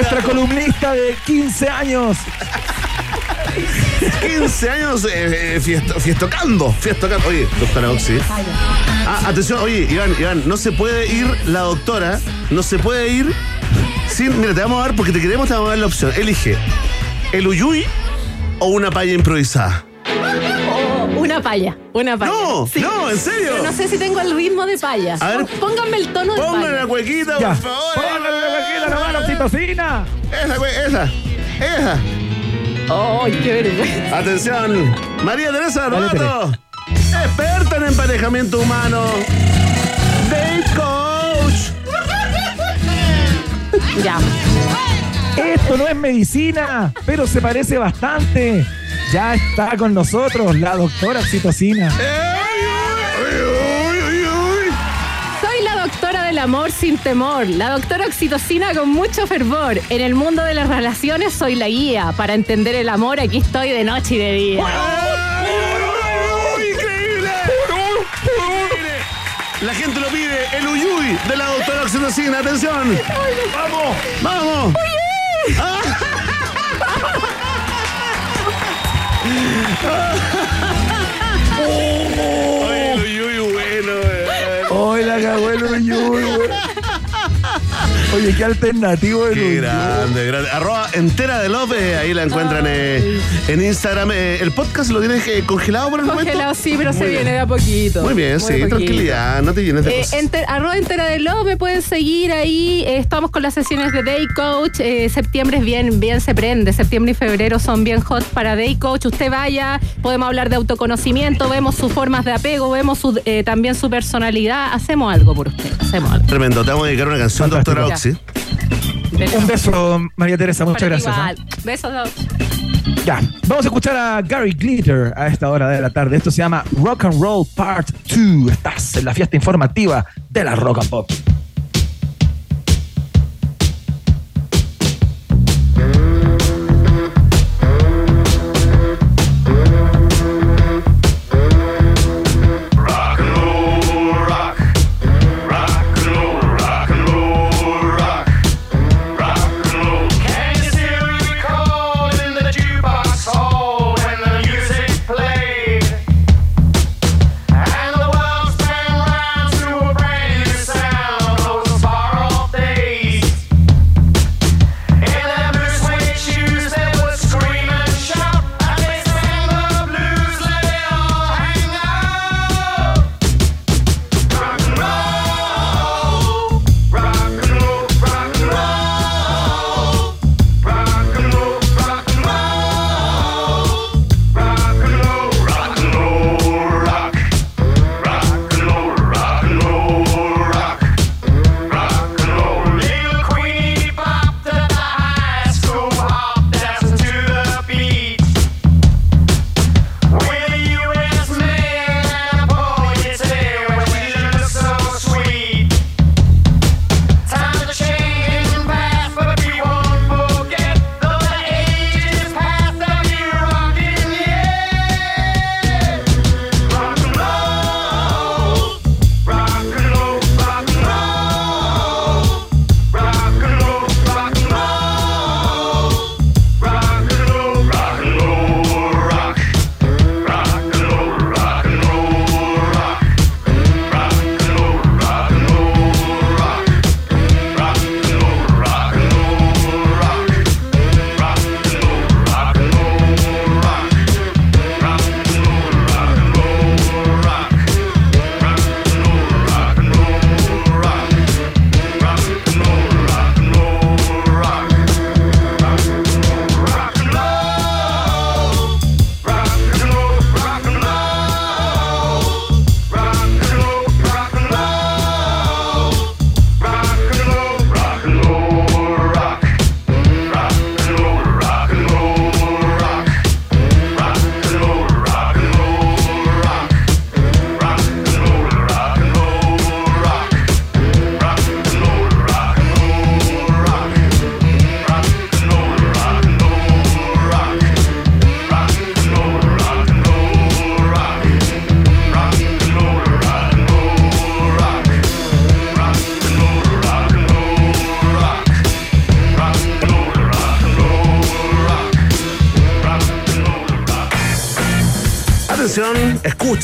Nuestra columnista de 15 años. 15 años eh, eh, fiesto- fiestocando, fiestocando. Oye, doctora Oxy. Ah, atención, oye, Iván, Iván, no se puede ir la doctora, no se puede ir sin. Mira, te vamos a dar, porque te queremos, te vamos a dar la opción. Elige el uyuy o una palla improvisada. Una palla, una palla. No, Sí. no, en serio. Pero no sé si tengo el ritmo de palla. A ver. Pónganme el tono de Póngale la palla. cuequita, Ya. por favor. Póngale la vaquita, nomás, la oxitocina. Esa, güey, esa, esa. ¡Ay, qué vergüenza! Atención, María Teresa Roto, experta en emparejamiento humano, date coach. Ya. Esto no es medicina, pero se parece bastante. Ya está con nosotros la doctora oxitocina. Soy la doctora del amor sin temor, la doctora oxitocina con mucho fervor. En el mundo de las relaciones soy la guía. Para entender el amor, aquí estoy de noche y de día. Increíble. La gente lo pide, el uyuy de la doctora Oxitocina, atención. ¡Vamos! ¡Vamos! Ah. ¡Hoy la cagó el uyuy, güey! Oye, qué alternativo el Qué grande, grande. Arroba entera de López, ahí la encuentran eh, en Instagram. Eh, ¿El podcast lo tienes eh, congelado por el momento? Congelado, sí, pero se Muy bien. viene de a poquito. Muy bien, de sí, poquito. tranquilidad, no te llenes de Eh, cosas. enter- arroba entera de Love, me pueden seguir ahí. Eh, estamos con las sesiones de Day Coach. Eh, septiembre es bien, bien se prende. Septiembre y febrero son bien hot para Day Coach. Usted vaya, podemos hablar de autoconocimiento, vemos sus formas de apego, vemos su- eh, también su personalidad. Hacemos algo por usted, hacemos algo. Tremendo, te vamos a dedicar una canción, Fantástico. Un beso, María Teresa, muchas gracias. ¿ah? Igual. Besos. Doc. Ya, vamos a escuchar a Gary Glitter a esta hora de la tarde. Esto se llama Rock and Roll Part 2. Estás en la fiesta informativa de la Rock and Pop.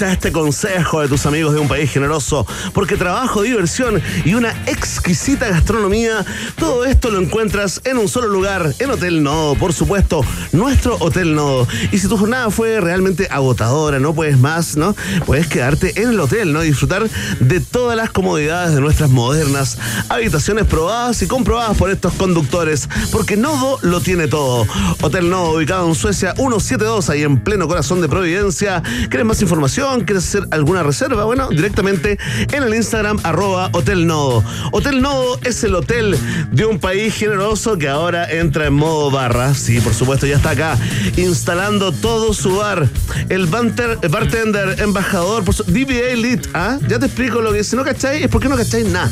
Este consejo de tus amigos de un país generoso, porque trabajo, diversión y una exquisita gastronomía, todo esto lo encuentras en un solo lugar, en Hotel Nodo, por supuesto, nuestro Hotel Nodo. Y si tu jornada fue realmente agotadora, no puedes más, ¿no? Puedes quedarte en el hotel, ¿no? Y disfrutar de todas las comodidades de nuestras modernas habitaciones probadas y comprobadas por estos conductores, porque Nodo lo tiene todo. Hotel Nodo, ubicado en Suecia 172, ahí en pleno corazón de Providencia. ¿Quieres más información? ¿Quieres hacer alguna reserva? Bueno, directamente en el Instagram arroba Hotel Nodo. Hotel Nodo es el hotel de un país generoso que ahora entra en modo barra. Sí, por supuesto, ya está acá instalando todo su bar. El bartender, embajador, por su, DBA Elite, ¿ah? Ya te explico lo que si no cacháis es porque no cacháis nada.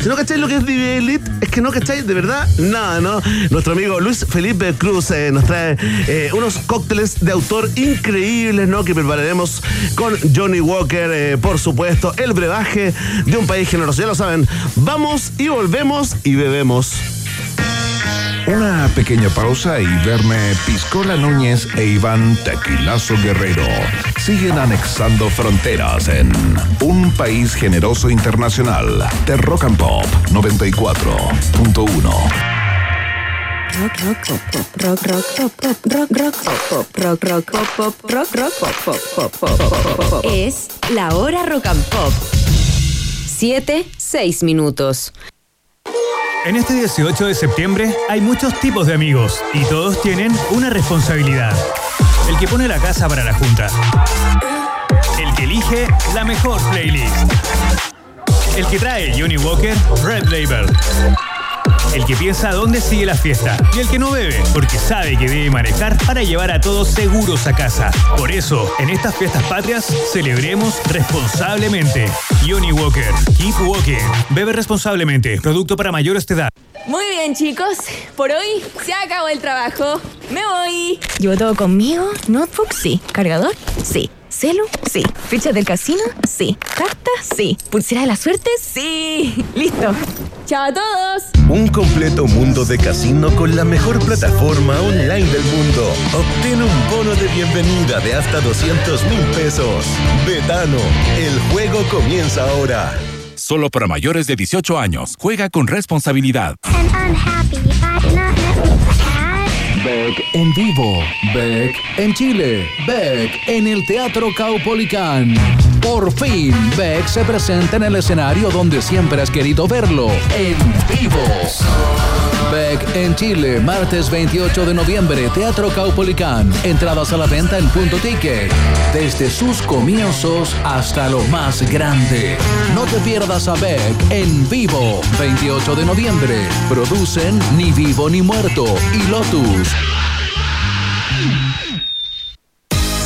Si no cacháis lo que es DBA Elite, es que no cacháis de verdad nada, ¿no? Nuestro amigo Luis Felipe Cruz eh, nos trae eh, unos cócteles de autor increíbles, ¿no? Que prepararemos con Johnny Walker, eh, por supuesto, el brebaje de un país generoso. Ya lo saben, vamos y volvemos y bebemos. Una pequeña pausa y Verne Piscola Núñez e Iván Tequilazo Guerrero siguen anexando fronteras en un país generoso internacional de Rock and Pop 94.1. Rock, rock, pop, pop, rock, rock, pop, pop, rock, rock, pop, rock, rock, pop, pop, rock, rock, pop, pop, pop, pop, pop, pop, pop. Es la hora rock and pop. 7, 6 minutos. En este 18 de septiembre hay muchos tipos de amigos y todos tienen una responsabilidad. El que pone la casa para la junta. El que elige la mejor playlist. El que trae Johnny Walker Red Label. El que piensa dónde sigue la fiesta. Y el que no bebe, porque sabe que debe manejar para llevar a todos seguros a casa. Por eso, en estas fiestas patrias, celebremos responsablemente. Johnny Walker, Keep Walking. Bebe responsablemente. Producto para mayores de edad. Muy bien, chicos. Por hoy se acabó el trabajo. Me voy. ¿Llevo todo conmigo? ¿Notebook? Sí. ¿Cargador? Sí. ¿Celu? Sí. ¿Ficha del casino? Sí. ¿Carta? Sí. ¿Pulsera de la suerte? Sí. Listo. Chao a todos. Un completo mundo de casino con la mejor plataforma online del mundo. Obtén un bono de bienvenida de hasta 200 mil pesos. Betano, el juego comienza ahora. Solo para mayores de 18 años. Juega con responsabilidad. and Beck en vivo. Beck en Chile. Beck en el Teatro Caupolicán. Por fin, Beck se presenta en el escenario donde siempre has querido verlo. En vivo. Beck en Chile, martes 28 de noviembre, Teatro Caupolicán. Entradas a la venta en punto ticket. Desde sus comienzos hasta lo más grande. No te pierdas a Beck en vivo, 28 de noviembre. Producen Ni Vivo ni Muerto y Lotus.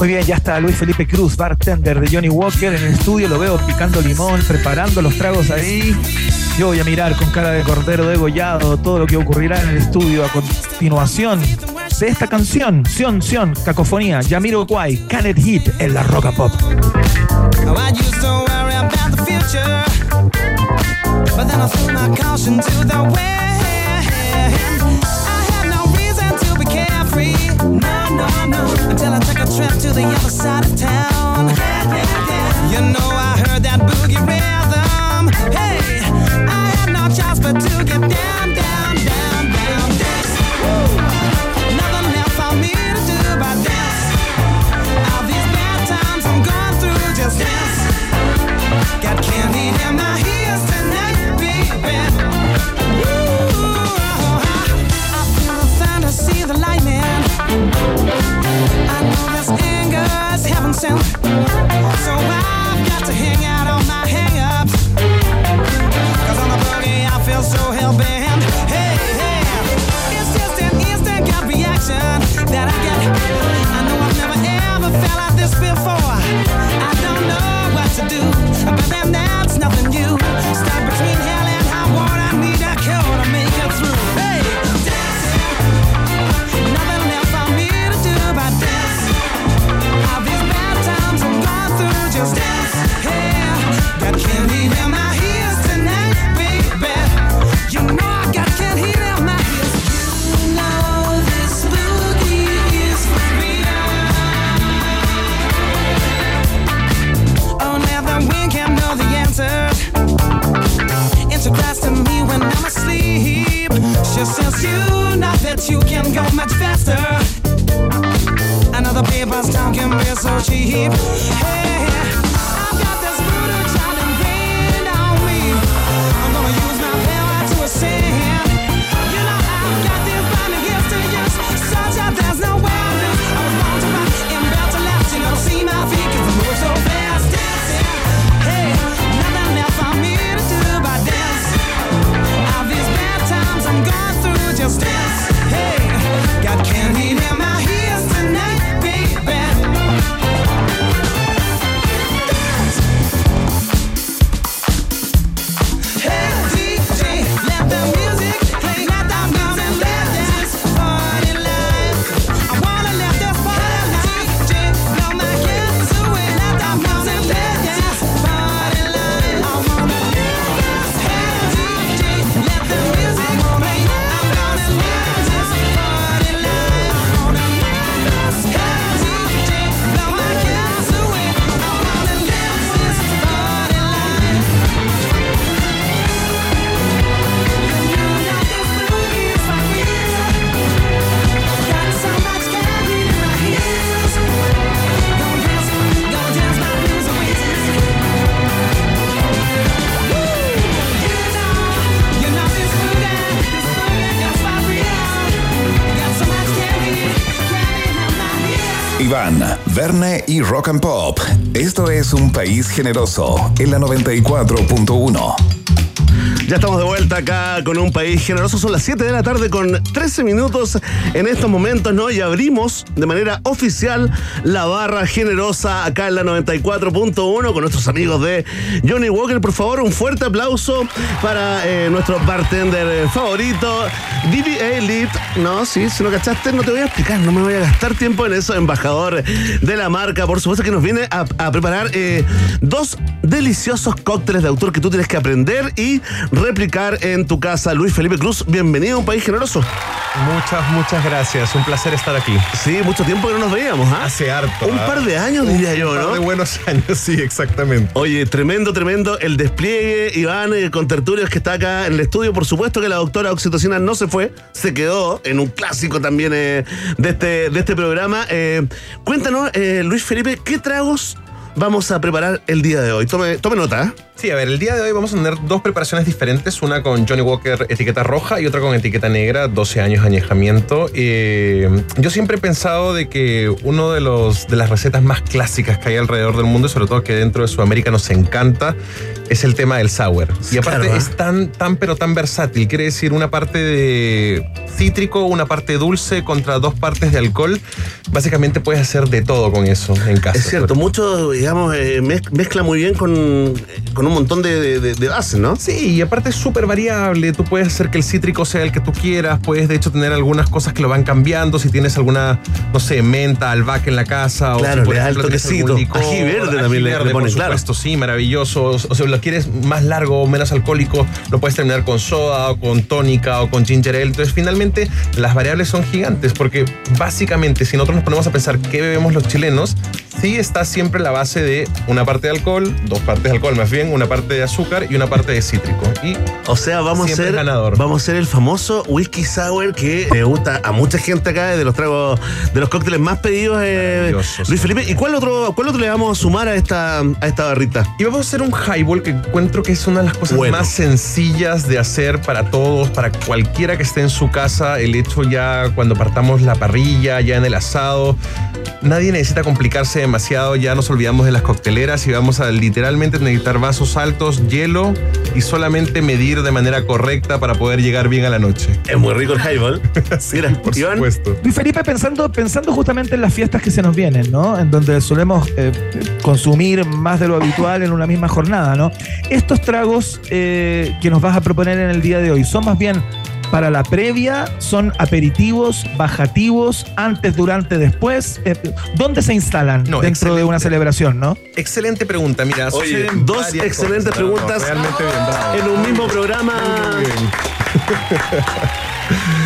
Muy bien, ya está Luis Felipe Cruz, bartender de Johnny Walker en el estudio. Lo veo picando limón, preparando los tragos ahí. Yo voy a mirar con cara de cordero degollado todo lo que ocurrirá en el estudio a continuación de esta canción. Sion, Sion, cacofonía, Yamiro Kwai, Can It Hit en la Roca Pop. No, no, trip to the other side of town. You know I heard that boogie rhythm. Hey, I had no choice but to get down, down, to do. You know that you can go much faster. Another paper's town can be so cheap. Hey, Verne y Rock and Pop. Esto es un país generoso en la 94.1. Ya estamos de vuelta acá con un país generoso. Son las 7 de la tarde con 13 minutos en estos momentos, ¿no? Y abrimos de manera oficial la barra generosa acá en la 94.1 con nuestros amigos de Johnny Walker. Por favor, un fuerte aplauso para eh, nuestro bartender favorito, DBA Elite. No, sí, si no cachaste, no te voy a explicar, no me voy a gastar tiempo en eso. Embajador de la marca, por supuesto que nos viene a, a preparar eh, dos deliciosos cócteles de autor que tú tienes que aprender y replicar en tu casa. Luis Felipe Cruz, bienvenido a un país generoso. Muchas, muchas gracias. Un placer estar aquí. Sí, mucho tiempo que no nos veíamos, ¿ah? Hace harto. Un ¿ah? par de años, Un diría yo, par ¿no? de buenos años, sí, exactamente. Oye, tremendo, tremendo el despliegue, Iván, eh, con tertulios que está acá en el estudio. Por supuesto que la doctora Oxitocina no se fue, se quedó en un clásico también eh, de, este, de este programa. Eh, cuéntanos, eh, Luis Felipe, ¿qué tragos vamos a preparar el día de hoy? Tome, tome nota. Sí, a ver, el día de hoy vamos a tener dos preparaciones diferentes, una con Johnny Walker etiqueta roja y otra con etiqueta negra, 12 años de añejamiento. Eh, yo siempre he pensado de que uno de los de las recetas más clásicas que hay alrededor del mundo, y sobre todo que dentro de Sudamérica nos encanta, es el tema del sour. Y aparte Claro, ¿eh? es tan, tan, pero tan versátil. Quiere decir una parte de cítrico, una parte dulce contra dos partes de alcohol. Básicamente puedes hacer de todo con eso en casa. Es cierto, mucho, digamos, eh, mez- mezcla muy bien con, con un montón de, de- de bases, ¿no? Sí, y aparte es súper variable. Tú puedes hacer que el cítrico sea el que tú quieras. Puedes, de hecho, tener algunas cosas que lo van cambiando. Si tienes alguna, no sé, menta, albahaca en la casa. Claro, o si, le da el toquecito. licor, Ají verde ají también le- ponen, por claro. supuesto, sí, maravilloso. O, o sea, lo quieres más largo o menos alcohólico, lo puedes terminar con soda o con tónica o con ginger ale. Entonces, finalmente, las variables son gigantes porque básicamente, si nosotros nos ponemos a pensar qué bebemos los chilenos, sí está siempre la base de una parte de alcohol, dos partes de alcohol más bien, una parte de azúcar y una parte de cítrico. Y O sea, vamos a hacer ganador. vamos a hacer el famoso whisky sour que le gusta a mucha gente acá de los tragos de los cócteles más pedidos eh, Luis. Felipe, ¿y cuál otro cuál otro le vamos a sumar a esta a esta barrita? Y vamos a hacer un highball que encuentro que es una de las cosas Bueno. más sencillas de hacer para todos, para cualquiera que esté en su casa. El hecho ya cuando partamos la parrilla, ya en el asado. Nadie necesita complicarse demasiado, ya nos olvidamos de las cocteleras y vamos a literalmente necesitar vasos altos, hielo y solamente medir de manera correcta para poder llegar bien a la noche. Es muy rico el highball. Mira, Por Iván, supuesto. Luis Felipe, pensando, pensando justamente en las fiestas que se nos vienen, ¿no? En donde solemos eh, consumir más de lo habitual en una misma jornada, ¿no? Estos tragos eh, que nos vas a proponer en el día de hoy son más bien para la previa, son aperitivos, bajativos, antes, durante, después. Eh, ¿Dónde se instalan No, dentro de una celebración, no? Excelente pregunta, mira. Oye, suceden dos excelentes cosas. No, no, preguntas realmente bien, bravo. en un mismo programa. Muy bien.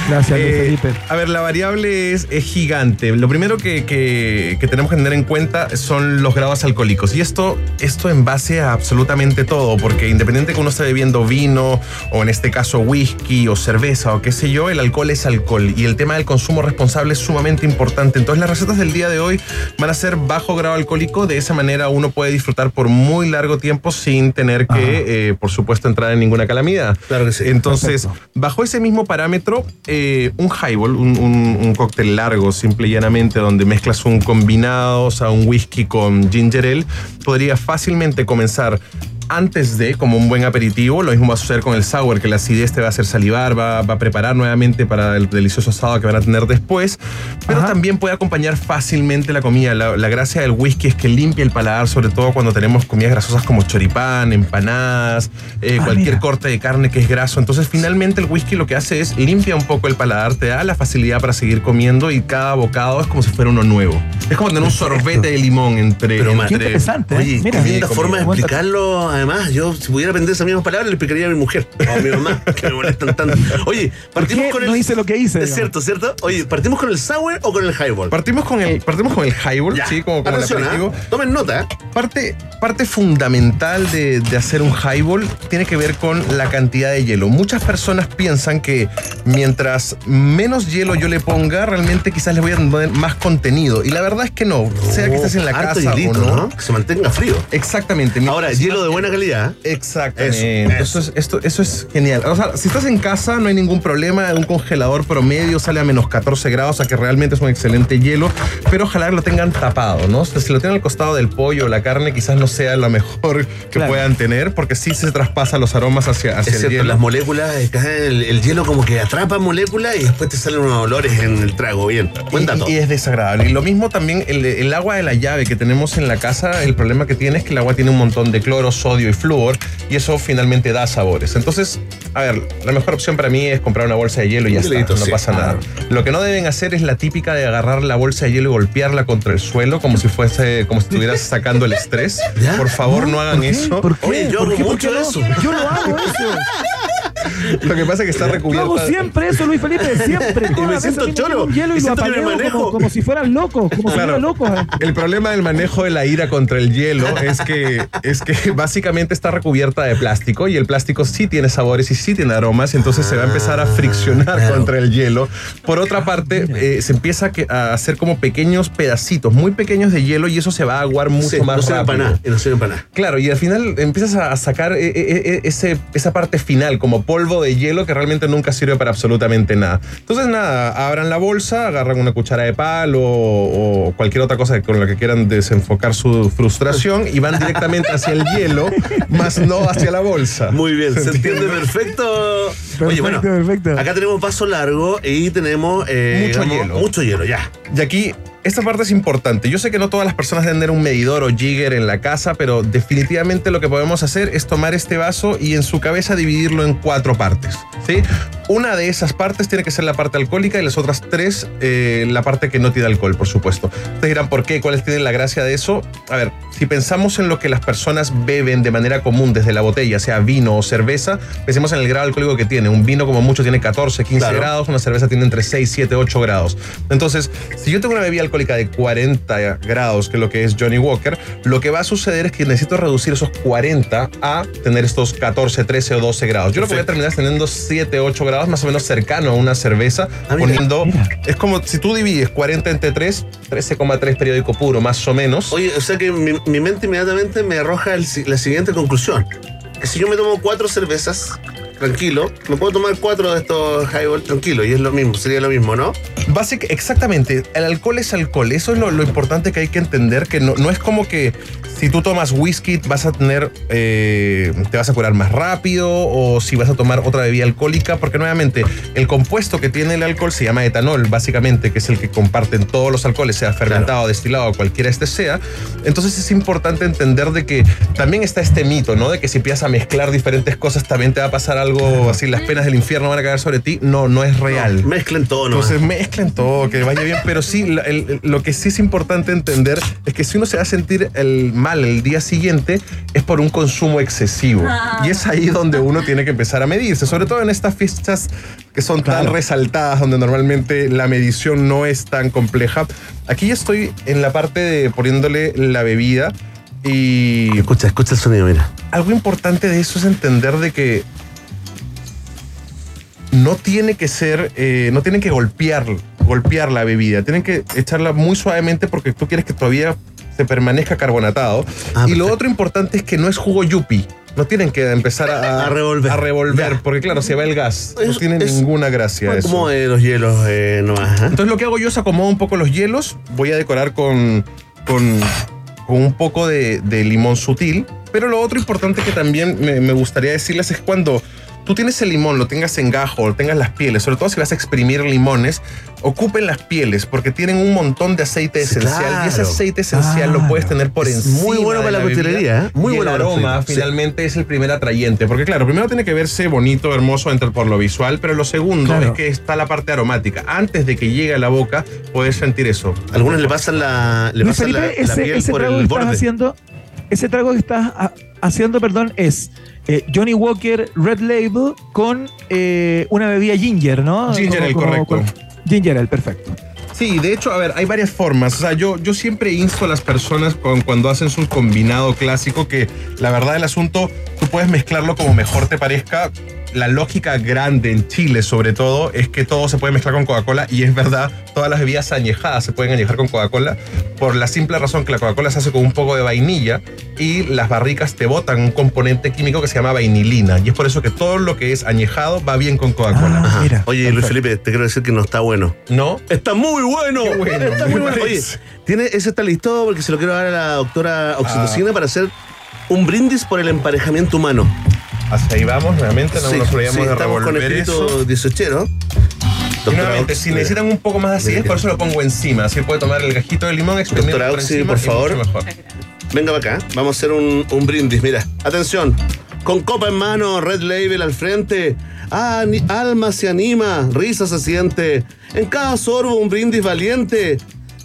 Gracias, Luis Eh, Felipe. A ver, la variable es, es gigante. Lo primero que, que- que tenemos que tener en cuenta son los grados alcohólicos. Y esto, esto en base a absolutamente todo, porque independiente que uno esté bebiendo vino, o en este caso whisky, o cerveza, o qué sé yo, el alcohol es alcohol. Y el tema del consumo responsable es sumamente importante. Entonces las recetas del día de hoy van a ser bajo grado alcohólico. De esa manera uno puede disfrutar por muy largo tiempo sin tener que, eh, por supuesto, entrar en ninguna calamidad. Claro que sí. Entonces, bajo ese mismo parámetro, eh, un highball, un, un- un cóctel largo, simple y llanamente, donde mezclas un combinado, o sea, un whisky con ginger ale, podría fácilmente comenzar antes de, como un buen aperitivo. Lo mismo va a suceder con el sour, que la acidez te va a hacer salivar, va, va a preparar nuevamente para el delicioso asado que van a tener después. Pero también puede acompañar fácilmente la comida. La, la gracia del whisky es que limpia el paladar, sobre todo cuando tenemos comidas grasosas como choripán, empanadas, eh, Ah, cualquier mira. corte de carne que es graso. Entonces, finalmente, el whisky lo que hace es limpia un poco el paladar, te da la facilidad para seguir comiendo y cada bocado es como si fuera uno nuevo. Es como tener un sorbete de limón entre. Pero, entre Qué interesante, ¿eh? Oye, Mira, qué linda forma de explicarlo. Además, yo si pudiera aprender esas mismas palabras, le explicaría a mi mujer o a mi mamá, que me molestan tanto. Oye, partimos qué con el. no hice lo que hice, Es digamos? cierto, ¿cierto? Oye, ¿partimos con el sour o con el highball? Partimos con el, partimos con el highball, Ya. sí, como, como el Atención, ¿ah? aperitivo. Tomen nota, ¿eh? Parte, parte fundamental de, de hacer un highball tiene que ver con la cantidad de hielo. Muchas personas piensan que mientras menos hielo yo le ponga, realmente quizás le voy a poner más contenido. Y la verdad es que no, sea que estés en la casa hielito, o no. ¿no? Que se mantenga frío. Exactamente. Ahora, hielo de buena calidad. ¿eh? Exactamente. Eso, Eso, es, esto, eso es genial. O sea, si estás en casa, no hay ningún problema. Un congelador promedio sale a menos 14 grados, o sea que realmente es un excelente hielo. Pero ojalá lo tengan tapado, ¿no? O sea, si lo tienen al costado del pollo o la carne, quizás no sea lo mejor que Claro. puedan tener, porque sí se traspasa los aromas hacia, hacia Es el cierto, hielo. las moléculas, el, el hielo como que atrapa moléculas y después te salen unos olores en el trago. Bien, buen dato. Y, y es desagradable. Y lo mismo también el, el agua de la llave que tenemos en la casa, el problema que tiene es que el agua tiene un montón de cloro, sodio y flúor y eso finalmente da sabores. Entonces, a ver, la mejor opción para mí es comprar una bolsa de hielo y ya está, no pasa nada. Lo que no deben hacer es la típica de agarrar la bolsa de hielo y golpearla contra el suelo como si fuese, como si estuvieras sacando el estrés. Por favor, no, hagan ¿Por qué? eso. ¿Por qué? Oye, yo ¿Por hago qué? ¿Por mucho eso. Yo lo hago eso. Lo que pasa es que está Yo recubierta. hago siempre eso, Luis Felipe, siempre. Todas me siento un hielo y y lo manejo. como, como si fueran locos, como si Claro. fueran locos. eh. El problema del manejo de la ira contra el hielo es que, es que básicamente está recubierta de plástico y el plástico sí tiene sabores y sí tiene aromas, entonces se va a empezar a friccionar claro. contra el hielo. Por otra parte, eh, se empieza a hacer como pequeños pedacitos, muy pequeños de hielo y eso se va a aguar mucho Sí, más no rápido. y No para nada. Claro, y al final empiezas a sacar eh, eh, ese, esa parte final como polvo de hielo que realmente nunca sirve para absolutamente nada. Entonces, nada, abran la bolsa, agarran una cuchara de palo o, o cualquier otra cosa con la que quieran desenfocar su frustración y van directamente hacia el hielo, más no hacia la bolsa. Muy bien, se entiende perfecto. Oye, bueno, perfecto. acá tenemos vaso largo y tenemos eh, Mucho digamos, hielo. Mucho hielo, ya. Y aquí, esta parte es importante. Yo sé que no todas las personas deben tener un medidor o jigger en la casa, pero definitivamente lo que podemos hacer es tomar este vaso y en su cabeza dividirlo en cuatro partes. ¿sí? Una de esas partes tiene que ser la parte alcohólica y las otras tres eh, la parte que no tiene alcohol, por supuesto. Ustedes dirán, ¿por qué? ¿Cuáles tienen la gracia de eso? A ver, si pensamos en lo que las personas beben de manera común desde la botella, sea vino o cerveza, pensemos en el grado alcohólico que tiene. Un vino como mucho tiene 14, 15 Claro. grados, una cerveza tiene entre 6, 7, 8 grados. Entonces, si yo tengo una bebida alcohólica de 40 grados, que es lo que es Johnny Walker, lo que va a suceder es que necesito reducir esos 40 a tener estos 14, 13 o 12 grados. Yo lo que voy a terminar es teniendo 7, 8 grados, más o menos cercano a una cerveza, Ah, mira. poniendo... Es como si tú divides 40 entre 3, 13,3 periódico puro, más o menos. Oye, o sea que mi, mi mente inmediatamente me arroja el la siguiente conclusión. Que si yo me tomo cuatro cervezas, tranquilo, me puedo tomar cuatro de estos highball tranquilo y es lo mismo, sería lo mismo, ¿no? Básic, exactamente. El alcohol es alcohol. Eso es lo, lo importante que hay que entender, que no, no es como que si tú tomas whisky vas a tener, eh, te vas a curar más rápido o si vas a tomar otra bebida alcohólica, porque nuevamente el compuesto que tiene el alcohol se llama etanol, básicamente, que es el que comparten todos los alcoholes, sea fermentado, destilado, cualquiera este sea. Entonces es importante entender de que también está este mito, ¿no? De que si empiezas a mezclar diferentes cosas también te va a pasar algo así, las penas del infierno van a caer sobre ti. No, no es real. Mezclen todo, ¿no? Entonces mezclen todo, que vaya bien, pero sí, la- el- el- lo que sí es importante entender es que si uno se va a sentir el mal el día siguiente es por un consumo excesivo. Y es ahí donde uno tiene que empezar a medirse, sobre todo en estas fiestas que son tan resaltadas, donde normalmente la medición no es tan compleja. Aquí ya estoy en la parte de poniéndole la bebida y... Escucha, escucha el sonido, mira. Algo importante de eso es entender de que no tiene que ser, eh, no tienen que golpear, golpear la bebida, tienen que echarla muy suavemente porque tú quieres que todavía se permanezca carbonatado. y lo otro importante es que no es jugo yupi. No tienen que empezar a, A revolver. a revolver, porque claro, se va el gas. No tiene es- ninguna gracia eso. Como de los hielos eh, nomás. ¿eh? Entonces lo que hago yo es acomodo un poco los hielos, voy a decorar con, con, con un poco de, de limón sutil, pero lo otro importante que también me, me gustaría decirles es cuando tú tienes el limón, lo tengas en gajo, o tengas las pieles, sobre todo si vas a exprimir limones, ocupen las pieles porque tienen un montón de aceite Sí, esencial y ese aceite esencial lo puedes tener por Es encima. muy bueno para la coctelería, ¿eh? Muy y bueno el la aroma. Sí. finalmente es el primer atrayente, porque claro, primero tiene que verse bonito, hermoso entre por lo visual, pero lo segundo Claro. es que está la parte aromática. Antes de que llegue a la boca, puedes sentir eso. Algunos le pasan la, le Luis pasan la, Felipe, la ese, piel ese por trago el que estás borde. haciendo, ese trago que estás ha- haciendo, perdón, es eh, Johnny Walker Red Label con eh, una bebida ginger, ¿no? Ginger ale, correcto. con- ginger ale, perfecto. Sí, de hecho, a ver, hay varias formas. O sea, yo, yo siempre insto a las personas con- cuando hacen su combinado clásico que la verdad del asunto, tú puedes mezclarlo como mejor te parezca. La lógica grande en Chile, sobre todo, es que todo se puede mezclar con Coca-Cola y es verdad, todas las bebidas añejadas se pueden añejar con Coca-Cola por la simple razón que la Coca-Cola se hace con un poco de vainilla y las barricas te botan un componente químico que se llama vainilina y es por eso que todo lo que es añejado va bien con Coca-Cola. Ah, mira. Oye, Luis Felipe, te quiero decir que no está bueno. ¿No? Está muy bueno. Qué bueno, Está muy bueno. Oye, tiene, ese está listo porque se lo quiero dar a la doctora Oxitocina para hacer un brindis por el emparejamiento humano. Hacia ahí vamos, nuevamente, no Sí, nos olvidamos sí, de revolver eso. 18 Y nuevamente, si necesitan un poco más de acidez, por eso lo pongo encima. Así puede tomar el gajito de limón, exprimirlo Doctora por encima por favor. mejor. Venga para acá, vamos a hacer un, un brindis. Mira, atención. Con copa en mano, red label al frente. Ah, ni- alma se anima, risa se siente. En cada sorbo un brindis valiente.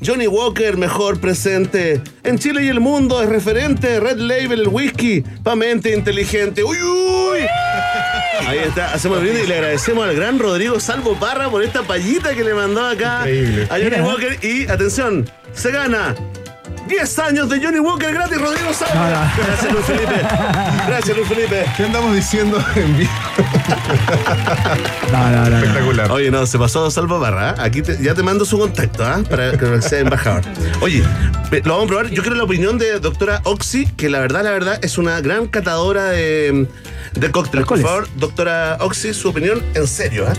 Johnny Walker, mejor presente. En Chile y el mundo es referente. Red Label, el whisky, pa' mente inteligente. ¡Uy, uy! Ahí está, hacemos el brindis y le agradecemos al gran Rodrigo Salvo Parra por esta payita que le mandó acá Increíble. a Johnny Mira. Walker. Y atención, se gana 10 años de Johnny Walker gratis, Rodrigo. No, no. Gracias, Luis Felipe. Gracias, Luis Felipe. ¿Qué andamos diciendo en vivo? No, no, no, no. Espectacular. Oye, no, se pasó Salvo Barra. ¿ah? Aquí te- ya te mando su contacto, ¿ah? Para que sea embajador. Oye, lo vamos a probar. Yo quiero la opinión de doctora Oxy, que la verdad, la verdad, es una gran catadora de, de cócteles. Por favor, doctora Oxy, su opinión en serio, ¿ah?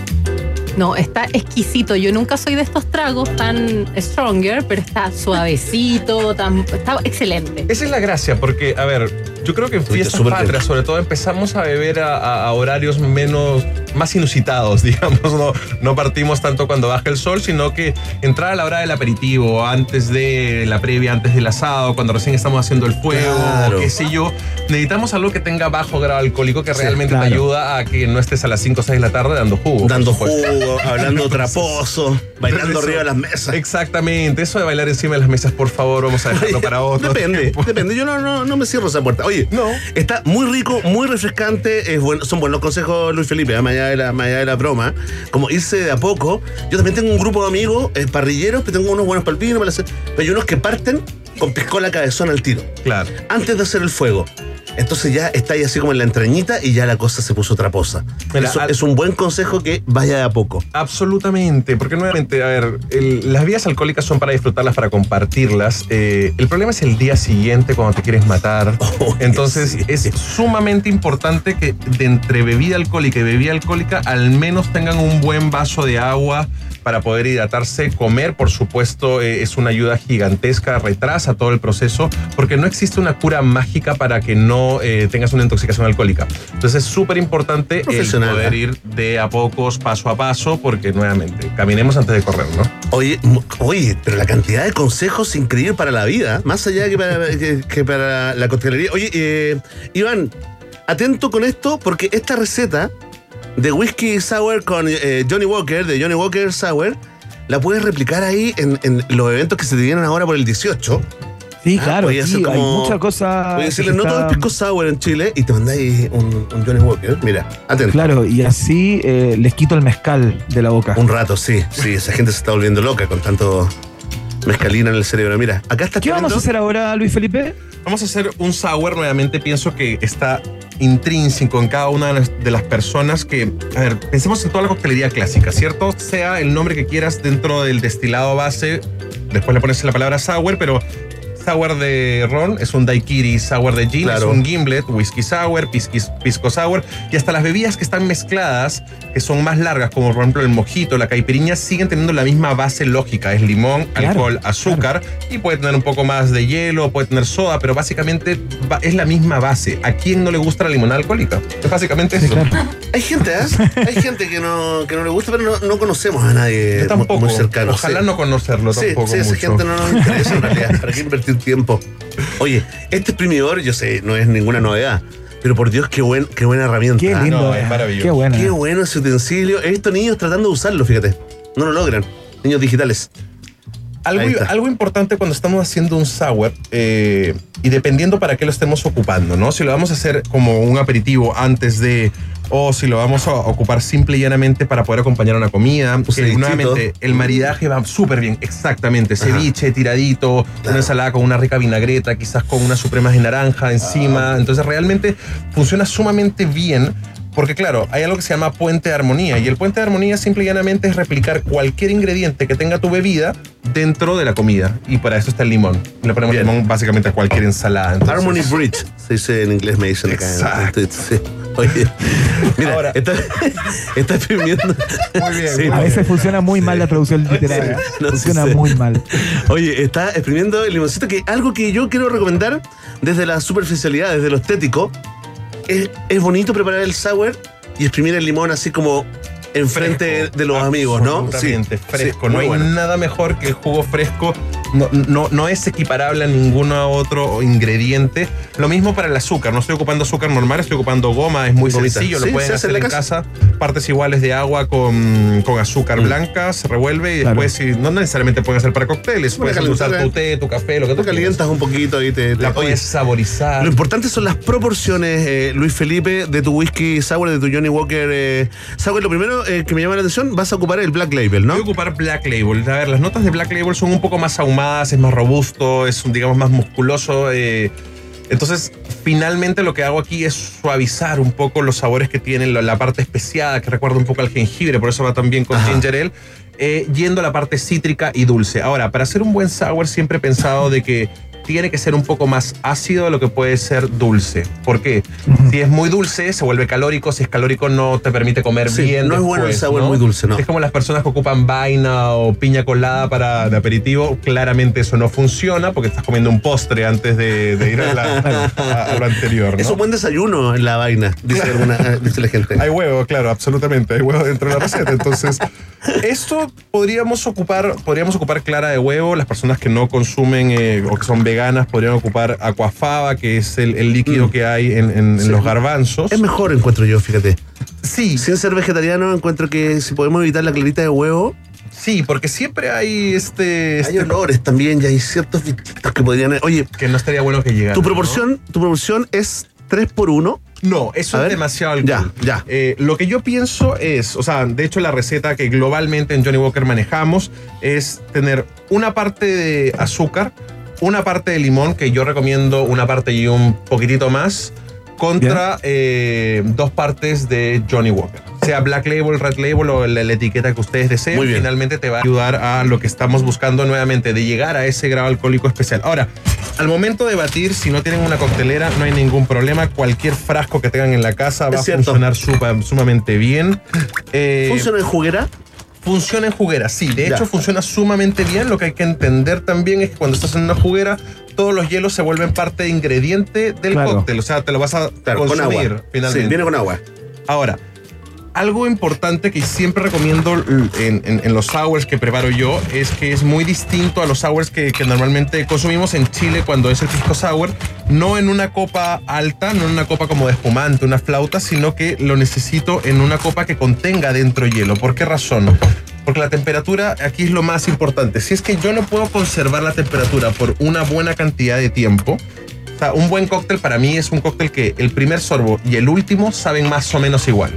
No, está exquisito. Yo nunca soy de estos tragos tan stronger, pero está suavecito, tan, está excelente. Esa es la gracia, porque, a ver, yo creo que en fiestas patrias, sobre todo, empezamos a beber a, a- horarios menos, más inusitados, digamos. No, no partimos tanto cuando baja el sol, sino que entrar a la hora del aperitivo, antes de la previa, antes del asado, cuando recién estamos haciendo el fuego, Claro. qué sé yo. Necesitamos algo que tenga bajo grado alcohólico que realmente claro. te ayuda a que no estés a las 5 o 6 de la tarde dando jugo. Dando jugo, hablando traposo, bailando arriba de las mesas. Exactamente, eso de bailar encima de las mesas, por favor, vamos a dejarlo para otro. Depende, tiempo. depende. Yo no, no, no me cierro esa puerta. Oye, No. está muy rico, muy refrescante. Es bueno, son buenos consejos, Luis Felipe, ¿eh? más, allá de la, más allá de la broma. Como irse de a poco. Yo también tengo un grupo de amigos eh, parrilleros, que tengo unos buenos hacer- pero hay unos que parten con piscola cabezón al tiro. Claro. Antes de hacer el fuego. Entonces ya está ahí así como en la entrañita y ya la cosa se puso traposa. Mira, Eso al- es un buen consejo que vaya de a poco. Absolutamente, porque nuevamente, a ver, el- las bebidas alcohólicas son para disfrutarlas, para compartirlas. Eh, el problema es el día siguiente cuando te quieres matar. Oh, Entonces sí. es sumamente importante que de entre bebida alcohólica y bebida alcohólica al menos tengan un buen vaso de agua para poder hidratarse. Comer, por supuesto, eh, es una ayuda gigantesca, retrasa todo el proceso, porque no existe una cura mágica para que no eh, tengas una intoxicación alcohólica. Entonces es súper importante poder ¿eh? ir de a pocos, paso a paso, porque nuevamente, caminemos antes de correr, ¿no? Oye, oye, pero la cantidad de consejos increíble para la vida, más allá que para, que, que para la coctelería. Oye, eh, Iván, atento con esto, porque esta receta de whisky sour con eh, Johnny Walker, de Johnny Walker Sour, la puedes replicar ahí en, en los eventos que se te vienen ahora por el 18. Sí, Ah, claro, podía sí, hay muchas cosas. Voy a decirle, no todo es pisco sour en Chile y te mandáis un, un Johnny Walker. Mira, atento. Claro, y así eh, les quito el mezcal de la boca. Un rato, sí, sí, esa gente se está volviendo loca con tanto mezcalina en el cerebro. Mira, acá está ¿Qué vamos a hacer ahora, Luis Felipe? Vamos a hacer un sour, nuevamente pienso que está intrínseco en cada una de las, personas que, a ver, pensemos en toda la coctelería clásica, ¿cierto? Sea el nombre que quieras dentro del destilado base, después le pones la palabra sour, pero sour de ron es un daiquiri, sour de gin Claro. es un gimlet, whisky sour, pisco sour, y hasta las bebidas que están mezcladas, que son más largas, como por ejemplo el mojito, la caipirinha, siguen teniendo la misma base lógica, es limón, Claro, alcohol, azúcar, y puede tener un poco más de hielo, puede tener soda, pero básicamente es la misma base. ¿A quién no le gusta la limonada alcohólica? Es básicamente eso. Hay gente, ¿eh? Hay gente que no, que no le gusta, pero no, no conocemos a nadie Yo tampoco. muy cercano. Ojalá sí. no conocerlo Sí, tampoco sí, esa mucho. gente no nos interesa en realidad. ¿Para qué invertir tiempo? Oye, este exprimidor, yo sé, no es ninguna novedad. Pero por Dios, qué, buen, qué buena herramienta. Qué ¿ah? lindo, No, eh. es maravilloso. Qué buena. Qué bueno ese utensilio. He visto niños tratando de usarlo, fíjate. No lo logran. Niños digitales. Algo, algo importante cuando estamos haciendo un sour, eh, y dependiendo para qué lo estemos ocupando, ¿no? Si lo vamos a hacer como un aperitivo antes de, o si lo vamos a ocupar simple y llanamente para poder acompañar una comida, que cevichito. nuevamente el maridaje va súper bien, exactamente. Ceviche, tiradito, una ensalada con una rica vinagreta, quizás con unas supremas de naranja Ah. encima. Entonces realmente funciona sumamente bien. Porque claro, hay algo que se llama puente de armonía y el puente de armonía simple y llanamente es replicar cualquier ingrediente que tenga tu bebida dentro de la comida. Y para eso está el limón. Le ponemos Bien. limón básicamente a cualquier ensalada. Entonces- Harmony Bridge, se dice en inglés, me dicen acá. Exacto. Sí. Oye, mira, Ahora- está, está exprimiendo. Muy bien, Sí, A veces funciona muy mal la traducción literaria. No, sí funciona sé. muy mal. Oye, está exprimiendo el limoncito, que algo que yo quiero recomendar desde la superficialidad, desde lo estético, es, es bonito preparar el sour y exprimir el limón así como enfrente de los amigos, ¿no? Sí, fresco. sí, no hay bueno. nada mejor que el jugo fresco. No, no, no es equiparable a ningún otro ingrediente. Lo mismo para el azúcar. No estoy ocupando azúcar normal, estoy ocupando goma. Es muy Gomita. sencillo. Sí, lo pueden se hace hacer en la casa. Partes iguales de agua con, con azúcar Mm. blanca, se revuelve y Claro. después, si, no necesariamente pueden hacer para cócteles. Puedes usar tu té, tu café, lo que tú calientas un poquito y te... te- La oye, puedes saborizar. Lo importante son las proporciones, eh, Luis Felipe, de tu whisky sour, de tu Johnny Walker eh, sour. Lo primero eh, que me llama la atención, vas a ocupar el Black Label, ¿no? Voy a ocupar Black Label. A ver, las notas de Black Label son un poco más ahumadas, es más robusto, es, digamos, más musculoso. eh, entonces, finalmente lo que hago aquí es suavizar un poco los sabores que tienen, la, la parte especiada, que recuerda un poco al jengibre, por eso va también con Ajá. ginger ale, eh, yendo a la parte cítrica y dulce. Ahora, para hacer un buen sour siempre he pensado de que tiene que ser un poco más ácido de lo que puede ser dulce. ¿Por qué? Si es muy dulce, se vuelve calórico. Si es calórico, no te permite comer Sí, bien. no es bueno el después, sour muy dulce, ¿no? Es como las personas que ocupan vaina o piña colada para de aperitivo. Claramente eso no funciona porque estás comiendo un postre antes de, de ir a, la- a- a lo anterior. ¿no? Es un buen desayuno en la vaina, dice, alguna, dice la gente. Hay huevo, claro, absolutamente. Hay huevo dentro de la receta. Entonces, esto podríamos ocupar, podríamos ocupar clara de huevo. Las personas que no consumen eh, o que son veganas podrían ocupar aquafaba, que es el, el líquido Mm. que hay en, en- en Sí. los garbanzos. Es mejor, encuentro yo, fíjate. Sí, Sin ser vegetariano, encuentro que si podemos evitar la clarita de huevo, sí, porque siempre hay este, hay este olores también y hay ciertos bichitos que podrían... Oye, que no estaría bueno que llegara. tu ¿no? proporción, tu proporción es 3 por 1 No, eso A es ver. demasiado alcohol. Ya, ya. Eh, lo que yo pienso es, o sea, de hecho la receta que globalmente en Johnny Walker manejamos es tener una parte de azúcar, una parte de limón, que yo recomiendo una parte y un poquitito más, contra eh, dos partes de Johnny Walker. Sea Black Label, Red Label o la, la etiqueta que ustedes deseen, Muy bien. finalmente te va a ayudar a lo que estamos buscando nuevamente, de llegar a ese grado alcohólico especial. Ahora, al momento de batir, si no tienen una coctelera, no hay ningún problema. Cualquier frasco que tengan en la casa va a funcionar supa- sumamente bien. Eh, ¿Funciona en juguera? Funciona en juguera, sí. De Ya. hecho, funciona sumamente bien. Lo que hay que entender también es que cuando estás en una juguera, todos los hielos se vuelven parte de ingrediente del Claro. cóctel. O sea, te lo vas a Claro, con consumir agua. finalmente. Sí, viene con agua. Ahora, algo importante que siempre recomiendo en, los sours que preparo yo es que es muy distinto a los sours que, que normalmente consumimos en Chile cuando es el pisco sour. No en una copa alta, no en una copa como de espumante, una flauta, sino que lo necesito en una copa que contenga dentro hielo. ¿Por qué razón? Porque la temperatura aquí es lo más importante. Si es que yo no puedo conservar la temperatura por una buena cantidad de tiempo, un buen cóctel para mí es un cóctel que el primer sorbo y el último saben más o menos igual.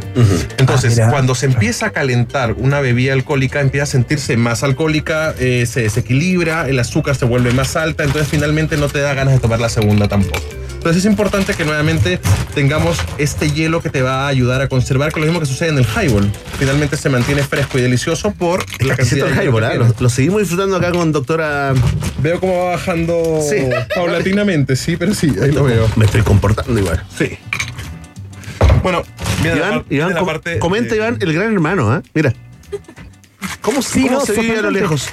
Entonces, Ah, cuando se empieza a calentar una bebida alcohólica, empieza a sentirse más alcohólica, eh, se desequilibra, el azúcar se vuelve más alta, entonces finalmente no te da ganas de tomar la segunda tampoco. Entonces es importante que nuevamente tengamos este hielo que te va a ayudar a conservar, que es lo mismo que sucede en el highball. Finalmente se mantiene fresco y delicioso por la cantidad el de highball, que ¿ah? Lo, lo seguimos disfrutando acá con doctora. Veo cómo va bajando Sí. paulatinamente, sí, pero sí, ahí lo veo. Me estoy comportando igual. Sí. Bueno, la, Iván, Iván, viene la com- parte. comenta de- Iván, el gran hermano, ¿ah? Mira. ¿Cómo, Sí, cómo no, se vive a lo lejos?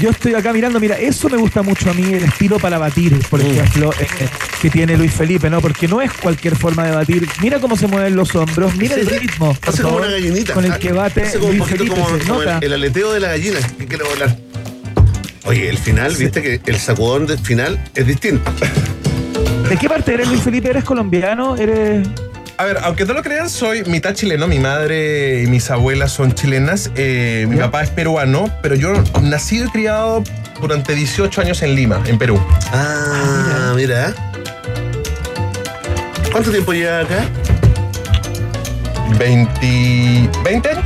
Yo estoy acá mirando, mira, eso me gusta mucho a mí, el estilo para batir, por Mm. ejemplo, eh, eh, que tiene Luis Felipe, ¿no? Porque no es cualquier forma de batir. Mira cómo se mueven los hombros, mira el ritmo, Hace como una gallinita. con el que bate Hace como Luis Felipe, como, se como nota. el, el aleteo de la gallina que quiere volar. Oye, el final, viste que el sacudón del final es distinto. ¿De qué parte eres Luis Felipe? ¿Eres colombiano? ¿Eres...? A ver, aunque no lo crean, soy mitad chileno. Mi madre y mis abuelas son chilenas. eh, mi papá es peruano, pero yo nacido y criado durante 18 años en Lima, en Perú. Ah, mira. ¿Cuánto tiempo lleva acá? 20, 20 años.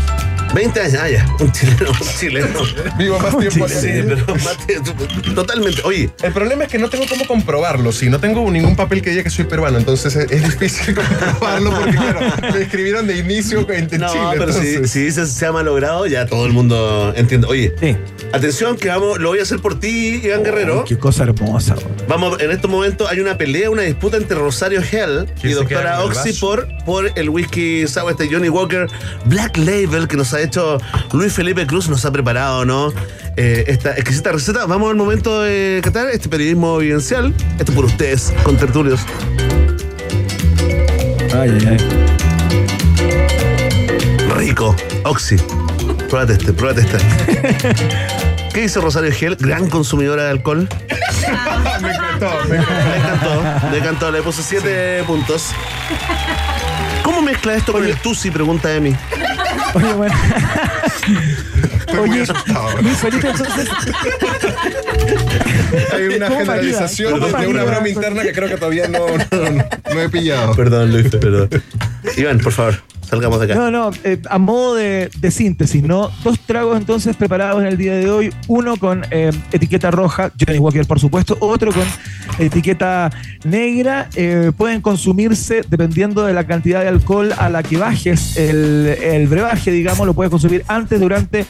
20 años, ah, ya. Un chileno, un chileno. Vivo más tiempo Sí, así. pero más tiempo- totalmente. Oye, El problema es que no tengo cómo comprobarlo, sí, no tengo ningún papel que diga que soy peruano, entonces es, es difícil comprobarlo porque, claro, me escribieron de inicio en, en no, Chile. pero si, entonces- si dices se ha malogrado, ya todo el mundo entiende. Oye, Sí. atención que vamos, lo voy a hacer por ti, Iván Guerrero. Qué cosa hermosa. güey. Vamos, en estos momentos hay una pelea, una disputa entre Rosario Hell y ¿Quién se queda Doctora Oxy vaso? por, por el whisky sour este Johnny Walker Black Label que nos ha hecho Luis Felipe Cruz, nos ha preparado, ¿no? Eh, esta exquisita receta. Vamos al momento de catar este periodismo vivencial. Esto por ustedes, con tertulios. Ay, ay, ay. Rico. Oxy. Pruébate este, pruébate este. ¿Qué dice Rosario Gel? Gran consumidora de alcohol. me encantó, me Me encantó, me encantó. Le puse siete puntos. ¿Cómo mezcla esto con el Tusi? Pregunta Emi. Oye, bueno. Estoy muy Oye. Luis Felipe, entonces, Hay una ¿Cómo generalización de, ¿Cómo de una broma interna que creo que todavía no, no, no he pillado. Perdón, Luis, perdón. Iván, por favor, salgamos de acá. No, no, eh, a modo de, de síntesis, ¿no? Dos tragos entonces preparados en el día de hoy, uno con eh, etiqueta roja, Johnny Walker por supuesto, otro con etiqueta negra, eh, pueden consumirse dependiendo de la cantidad de alcohol a la que bajes el, el brebaje, digamos, lo puedes consumir antes, durante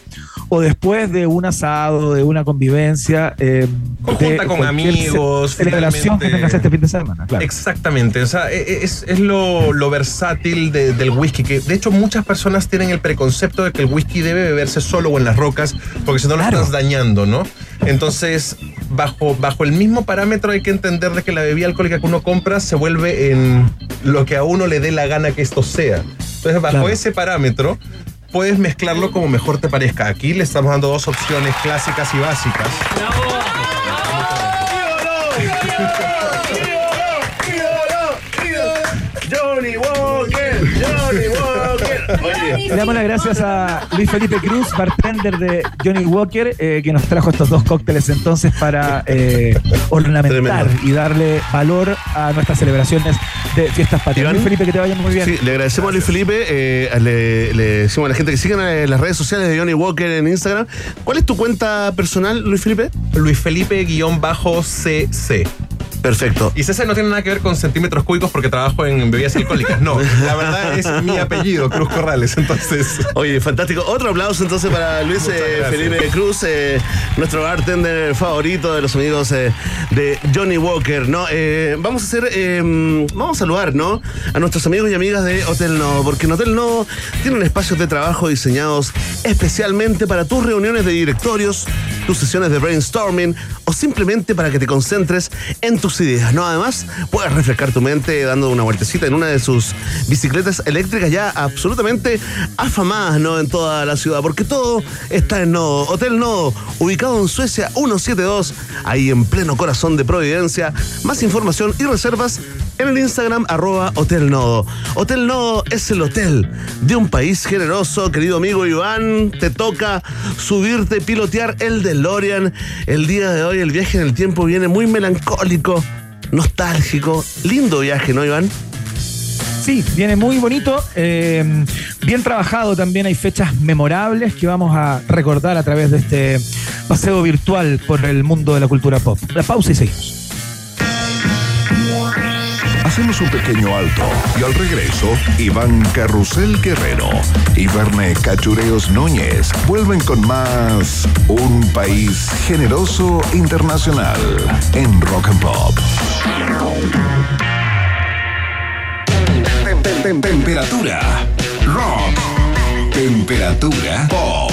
o después de un asado, de una convivencia. Eh, Conjunta de con amigos, ce- Celebración que tengas este fin de semana, claro. Exactamente, o sea, e- es, es lo, lo versátil de- del whisky, que de hecho muchas personas tienen el preconcepto de que el whisky debe beberse solo o en las rocas, porque si no lo Claro. estás dañando, ¿no? Entonces, bajo, bajo el mismo parámetro hay que entender de que la bebida alcohólica que uno compra se vuelve en lo que a uno le dé la gana que esto sea. Entonces, bajo Claro. ese parámetro, puedes mezclarlo como mejor te parezca. Aquí le estamos dando dos opciones clásicas y básicas. Le damos las gracias a Luis Felipe Cruz, bartender de Johnny Walker, eh, que nos trajo estos dos cócteles entonces para eh, ornamentar Tremendo. y darle valor a nuestras celebraciones de fiestas patrias. Luis Felipe, que te vaya muy bien. Sí, le agradecemos a Luis Felipe, eh, le, le decimos a la gente que sigan en las redes sociales de Johnny Walker en Instagram. ¿Cuál es tu cuenta personal, Luis Felipe? Luis Felipe-CC. Perfecto. Y CC no tiene nada que ver con centímetros cúbicos porque trabajo en bebidas alcohólicas. No, la verdad es mi apellido, Cruz Corrales. Entonces, Oye, fantástico. Otro aplauso entonces para Luis eh. Felipe Cruz, eh, nuestro bartender favorito de los amigos eh, de Johnny Walker, ¿no? Vamos a hacer, vamos a saludar, ¿no? A nuestros amigos y amigas de Hotel No, porque en Hotel No tienen espacios de trabajo diseñados especialmente para tus reuniones de directorios, tus sesiones de brainstorming o simplemente para que te concentres en tus ideas, ¿no? Además, puedes refrescar tu mente dando una vueltecita en una de sus bicicletas eléctricas ya absolutamente afamadas, ¿no? En toda la ciudad, porque todo está en Nodo. Hotel Nodo, ubicado en Suecia 172, ahí en pleno corazón de Providencia. Más información y reservas en el Instagram arroba Hotel Nodo. Hotel Nodo es el hotel de un país generoso, querido amigo Iván. Te toca subirte pilotear el DeLorean. El día de hoy el viaje en el tiempo viene muy melancólico, nostálgico. Lindo viaje, ¿no, Iván? Sí, viene muy bonito, eh, bien trabajado también, hay fechas memorables que vamos a recordar a través de este paseo virtual por el mundo de la cultura pop. La pausa y seguimos. Hacemos un pequeño alto y al regreso, Iván Carrusel Guerrero y Verne Cachureos Núñez vuelven con más Un País Generoso Internacional en Rock and Pop. Tem- tem- tem- Temperatura rock. Temperatura pop.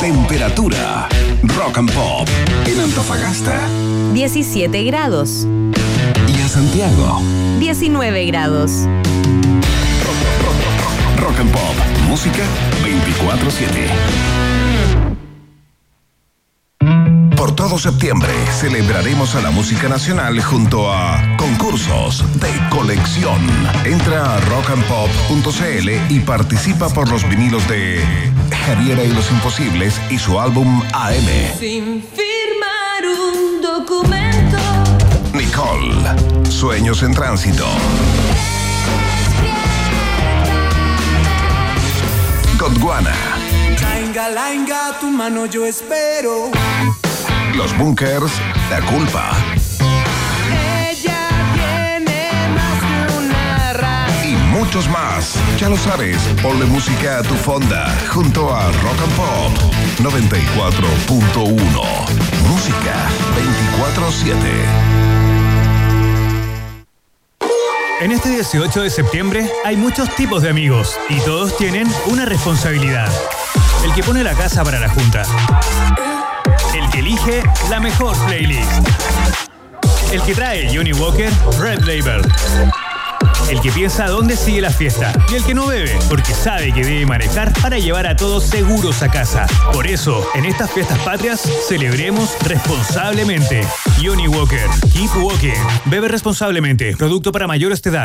Temperatura rock and pop en Antofagasta 17 grados. Santiago. 19 grados. Rock and Pop, música 24/7. Por todo septiembre celebraremos a la música nacional junto a concursos de colección. Entra a rockandpop.cl y participa por los vinilos de Javiera y los Imposibles y su álbum AM. Sin firmar un documento. Sueños en Tránsito. Gondwana, Lainga, lainga, tu mano yo espero. Los Bunkers, La Culpa Ella tiene más una y muchos más. Ya lo sabes, ponle música a tu fonda junto a Rock and Pop 94.1. Música 24-7. En este 18 de septiembre hay muchos tipos de amigos y todos tienen una responsabilidad. El que pone la casa para la junta. El que elige la mejor playlist. El que trae Johnny Walker Red Label. El que piensa dónde sigue la fiesta. Y el que no bebe, porque sabe que debe manejar para llevar a todos seguros a casa. Por eso, en estas fiestas patrias, celebremos responsablemente. Johnny Walker, Keep Walking. Bebe responsablemente. Producto para mayores de edad.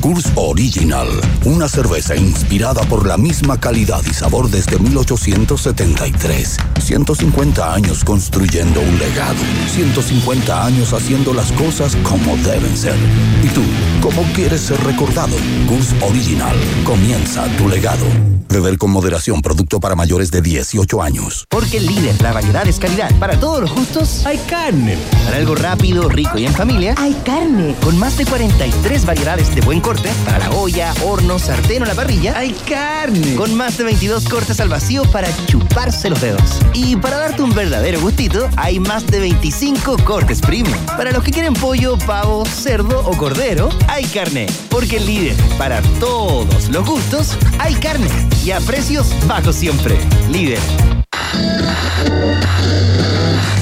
Kurs Original, una cerveza inspirada por la misma calidad y sabor desde 1873. 150 años construyendo un legado. 150 años haciendo las cosas como deben ser. ¿Y tú, cómo quieres ser recordado? Kurs Original, comienza tu legado. Beber con moderación, producto para mayores de 18 años. Porque el líder, la variedad es calidad. Para todos los gustos, hay carne. Para algo rápido, rico y en familia, hay carne. Con más de 43 variedades de buen para la olla, horno, sartén o la parrilla, hay carne. Con más de 22 cortes al vacío para chuparse los dedos. Y para darte un verdadero gustito, hay más de 25 cortes premium. Para los que quieren pollo, pavo, cerdo o cordero, hay carne. Porque el líder, para todos los gustos, hay carne. Y a precios bajos siempre. Líder.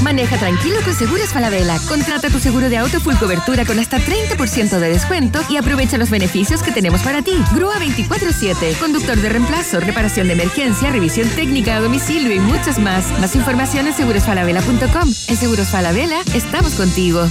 Maneja tranquilo con Seguros Falabella. Contrata tu seguro de auto full cobertura con hasta 30% de descuento y aprovecha los beneficios que tenemos para ti. Grúa 24-7, conductor de reemplazo, reparación de emergencia, revisión técnica a domicilio y muchos más. Más información en segurosfalabella.com. En Seguros Falabella estamos contigo.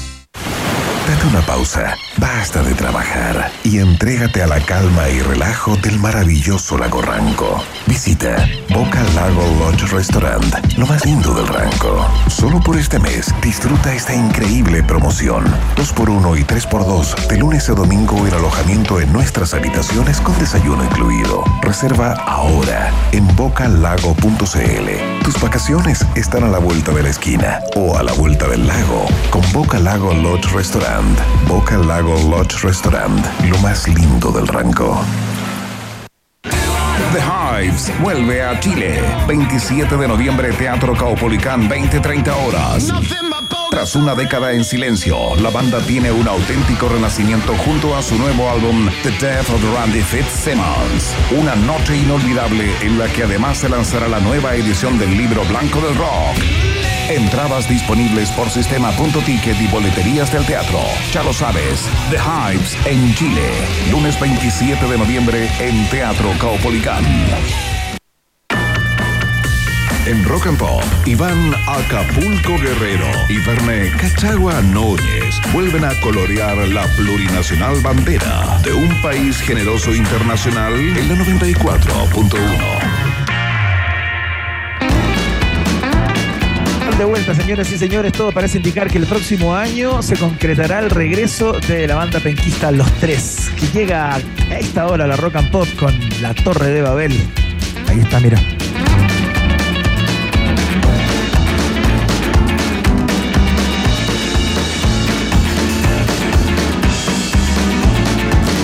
Date una pausa, basta de trabajar y entrégate a la calma y relajo del maravilloso lago Ranco. Visita Boca Lago Lodge Restaurant, lo más lindo del Ranco. Solo por este mes disfruta esta increíble promoción. 2x1 y 3x2 de lunes a domingo en alojamiento en nuestras habitaciones con desayuno incluido. Reserva ahora en bocalago.cl. Tus vacaciones están a la vuelta de la esquina o a la vuelta del lago con Boca Lago Lodge Restaurant. Boca Lago Lodge Restaurant, lo más lindo del rango. The Hives vuelve a Chile. 27 de noviembre, Teatro Caupolicán, 20-30 horas. Tras una década en silencio, la banda tiene un auténtico renacimiento junto a su nuevo álbum The Death of Randy Fitzsimmons. Una noche inolvidable en la que además se lanzará la nueva edición del libro blanco del rock. Entradas disponibles por sistema.ticket y boleterías del teatro. Ya lo sabes, The Hypes en Chile. Lunes 27 de noviembre en Teatro Caupolicán. En Rock and Pop, Iván Acapulco Guerrero y Verne Cachagua Núñez vuelven a colorear la plurinacional bandera de un país generoso internacional en la 94.1. De vuelta, señoras y señores, todo parece indicar que el próximo año se concretará el regreso de la banda penquista Los Tres, que llega a esta hora a la Rock and Pop con la Torre de Babel. Ahí está, mira.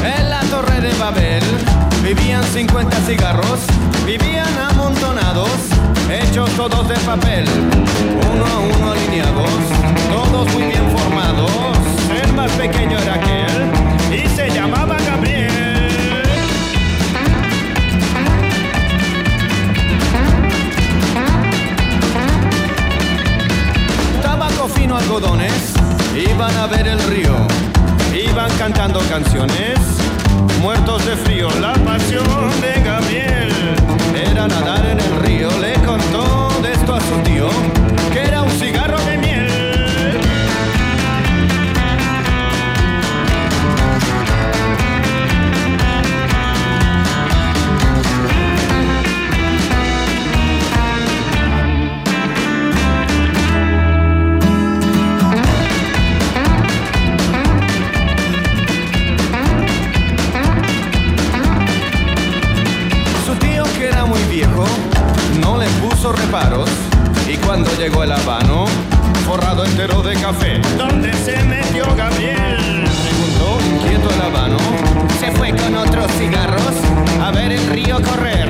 En la torre de Babel vivían 50 cigarros, vivían todos de papel, uno a uno alineados, todos muy bien formados. El más pequeño era aquel y se llamaba Gabriel. Tabaco fino, algodones, iban a ver el río, iban cantando canciones, muertos de frío. La pasión de Gabriel era nadar en el contó de esto a su tío, que era un cigarro cuando llegó el habano, forrado entero de café, ¿dónde se metió Gabriel? Preguntó inquieto el habano. Se fue con otros cigarros a ver el río correr.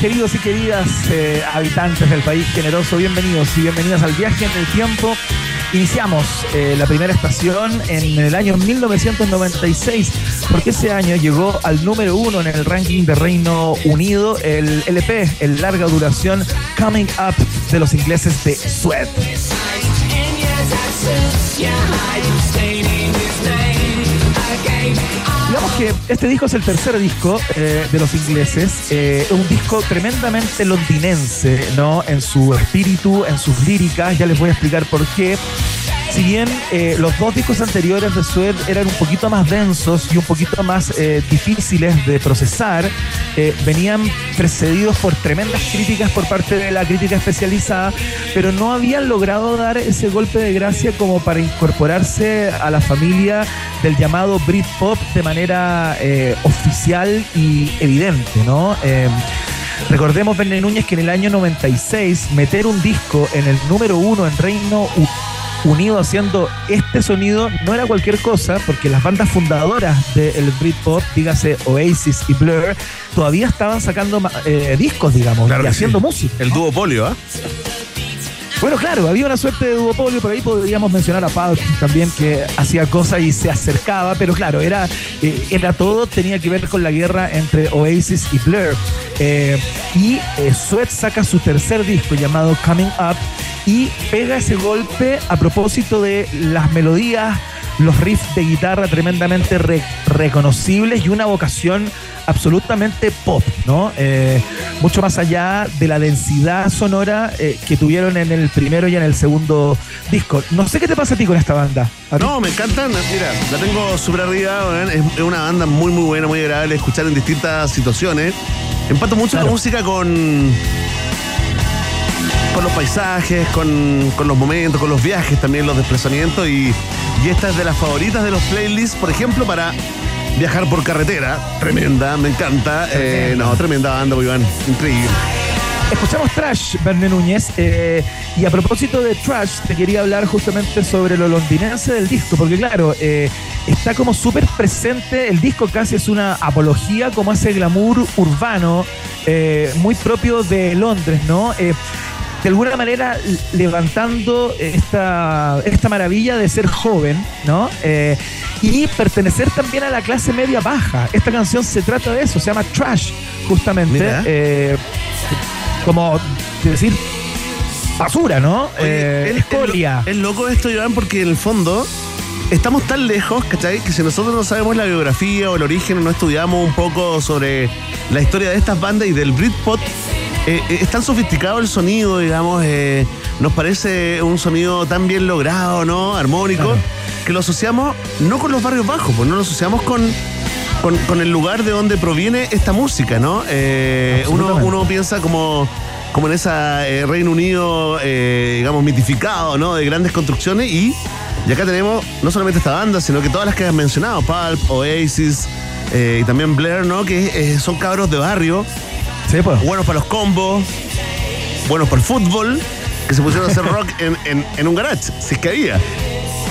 Queridos y queridas eh, habitantes del país generoso, bienvenidos y bienvenidas al viaje en el tiempo. Iniciamos eh, la primera estación en el año 1996, porque ese año llegó al número uno en el ranking de Reino Unido el LP, el larga duración Coming Up de los ingleses de Sweat. Digamos que este disco es el tercer disco eh, de los ingleses, eh, un disco tremendamente londinense, ¿no? En su espíritu, en sus líricas, ya les voy a explicar por qué. Si bien eh, los dos discos anteriores de Sued eran un poquito más densos y un poquito más eh, difíciles de procesar, eh, venían precedidos por tremendas críticas por parte de la crítica especializada, pero no habían logrado dar ese golpe de gracia como para incorporarse a la familia del llamado Britpop de manera oficial y evidente, ¿no? Eh, Recordemos, Verne Núñez, que en el año 96 meter un disco en el número uno en Reino U- Unido haciendo este sonido no era cualquier cosa, porque las bandas fundadoras del Britpop, dígase Oasis y Blur, todavía estaban sacando eh, discos, digamos, Claro y haciendo sí. música. El duopolio, ¿ah? Bueno, claro, había una suerte de duopolio, por ahí podríamos mencionar a Pulp también que hacía cosas y se acercaba, pero claro, era, eh, era todo, tenía que ver con la guerra entre Oasis y Blur. Eh, y eh, Sweat saca su tercer disco llamado Coming Up y pega ese golpe a propósito de las melodías, los riffs de guitarra tremendamente re- reconocibles y una vocación absolutamente pop, ¿no? Eh, mucho más allá de la densidad sonora eh, que tuvieron en el primero y en el segundo disco. No sé qué te pasa a ti con esta banda. No, me encantan. Mira, la tengo súper arriba. Es, una banda muy, muy buena, muy agradable escuchar en distintas situaciones. Empato mucho la música con. Con los paisajes, con, con los momentos, con los viajes también, los desplazamientos. Y, y esta es de las favoritas de los playlists, por ejemplo, para viajar por carretera. Tremenda, me encanta. Eh, no, tremenda banda, Iván. Increíble. Escuchamos Trash, Verne Núñez, eh, y a propósito de Trash, te quería hablar justamente sobre lo londinense del disco, porque claro, eh, está como súper presente, el disco casi es una apología como ese glamour urbano, eh, muy propio de Londres, ¿no? De alguna manera levantando esta, esta maravilla de ser joven, ¿no? Eh, y pertenecer también a la clase media baja. Esta canción se trata de eso, se llama Trash, justamente. Eh, como decir basura, ¿no? Eh, es, escoria. es lo- es loco esto, Iván, porque en el fondo estamos tan lejos, ¿cachai? Que si nosotros no sabemos la biografía o el origen no estudiamos un poco sobre la historia de estas bandas y del Britpop, eh, eh, es tan sofisticado el sonido, digamos, eh, nos parece un sonido tan bien logrado, ¿no? Armónico, que lo asociamos no con los barrios bajos, pues no lo asociamos con, con, con el lugar de donde proviene esta música, ¿no? Eh, uno, piensa como, como en esa eh, Reino Unido, eh, digamos, mitificado, ¿no? De grandes construcciones y, y acá tenemos no solamente esta banda, sino que todas las que has mencionado, Pulp, Oasis eh, y también Blair, ¿no? Que son cabros de barrio, pues. buenos para los combos, buenos para el fútbol, que se pusieron a hacer rock en, en- en un garage, si es que había.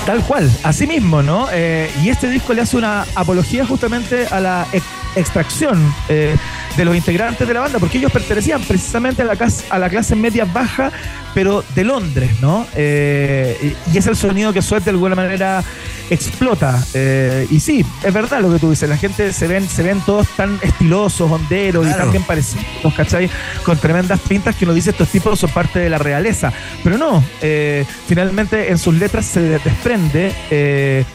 Tal cual, así mismo, ¿no? Eh, y este disco le hace una apología justamente a la ex- extracción eh, de los integrantes de la banda, porque ellos pertenecían precisamente a la, cas- a la clase media baja, pero de Londres, ¿no? Eh, y es el sonido que Sweat de alguna manera explota. Eh, y sí, es verdad lo que tú dices, la gente se ven, se ven todos tan estilosos, honderos y tan bien parecidos, ¿cachai? Con tremendas pintas que uno dice estos tipos son parte de la realeza. Pero no, eh, finalmente en sus letras se desprende eh,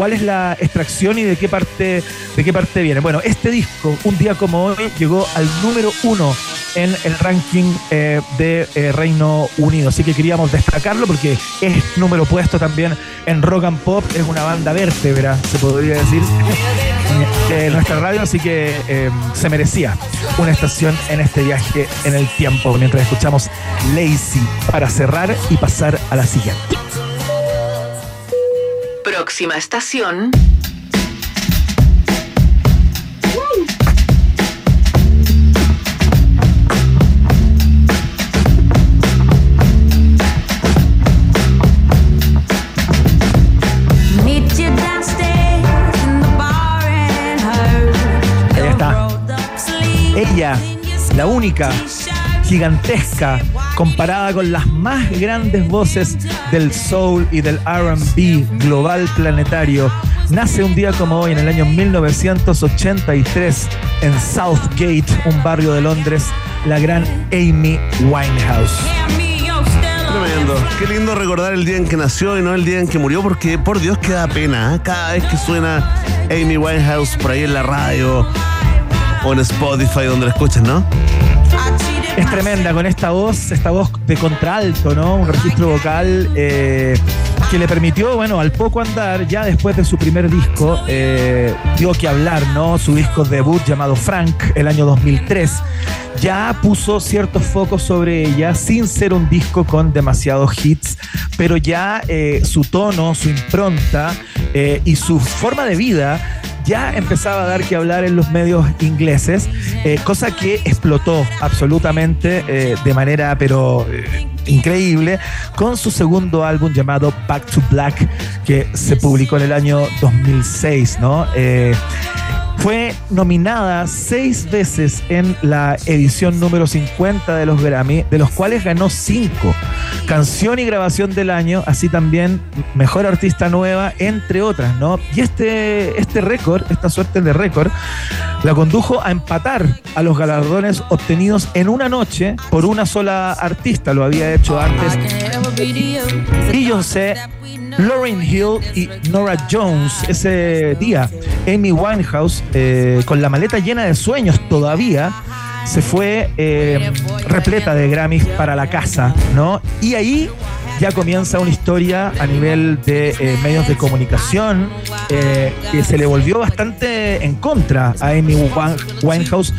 cuál es la extracción y de qué parte, de qué parte viene. Bueno, este disco, un día como hoy, llegó al número uno en el ranking eh, de eh, Reino Unido. Así que queríamos destacarlo porque es número puesto también en Rock and Pop, es una banda vértebra, se podría decir, de nuestra radio, así que eh, se merecía una estación en este viaje en el tiempo, mientras escuchamos Lazy para cerrar y pasar a la siguiente. Her. Ahí está. Ella, la única, gigantesca comparada con las más grandes voces del soul y del RB global planetario. Nace un día como hoy, en el año 1983, en Southgate, un barrio de Londres, la gran Amy Winehouse. Tremendo. Qué lindo recordar el día en que nació y no el día en que murió, porque por Dios que da pena. ¿eh? Cada vez que suena Amy Winehouse por ahí en la radio o en Spotify, donde la escuchas, ¿no? Es tremenda con esta voz, esta voz de contralto, ¿no? Un registro vocal eh, que le permitió, bueno, al poco andar, ya después de su primer disco, eh, dio que hablar, ¿no? Su disco debut llamado Frank, el año 2003, ya puso ciertos focos sobre ella, sin ser un disco con demasiados hits, pero ya eh, su tono, su impronta y su forma de vida ya empezaba a dar que hablar en los medios ingleses, eh, cosa que explotó absolutamente eh, de manera pero eh, increíble con su segundo álbum llamado Back to Black que se publicó en el año 2006, ¿no? Eh, fue nominada seis veces en la edición número 50 de los Grammy, de los cuales ganó cinco. Canción y grabación del año, así también mejor artista nueva, entre otras, ¿no? Y este, este récord, esta suerte de récord, la condujo a empatar a los galardones obtenidos en una noche por una sola artista. Lo había hecho antes Beyoncé, Lauryn Hill y Nora Jones. Ese día, Amy Winehouse, eh, con la maleta llena de sueños todavía, se fue eh, repleta de Grammys para la casa, ¿no? Y ahí ya comienza una historia a nivel de eh, medios de comunicación eh, que se le volvió bastante en contra a Amy Winehouse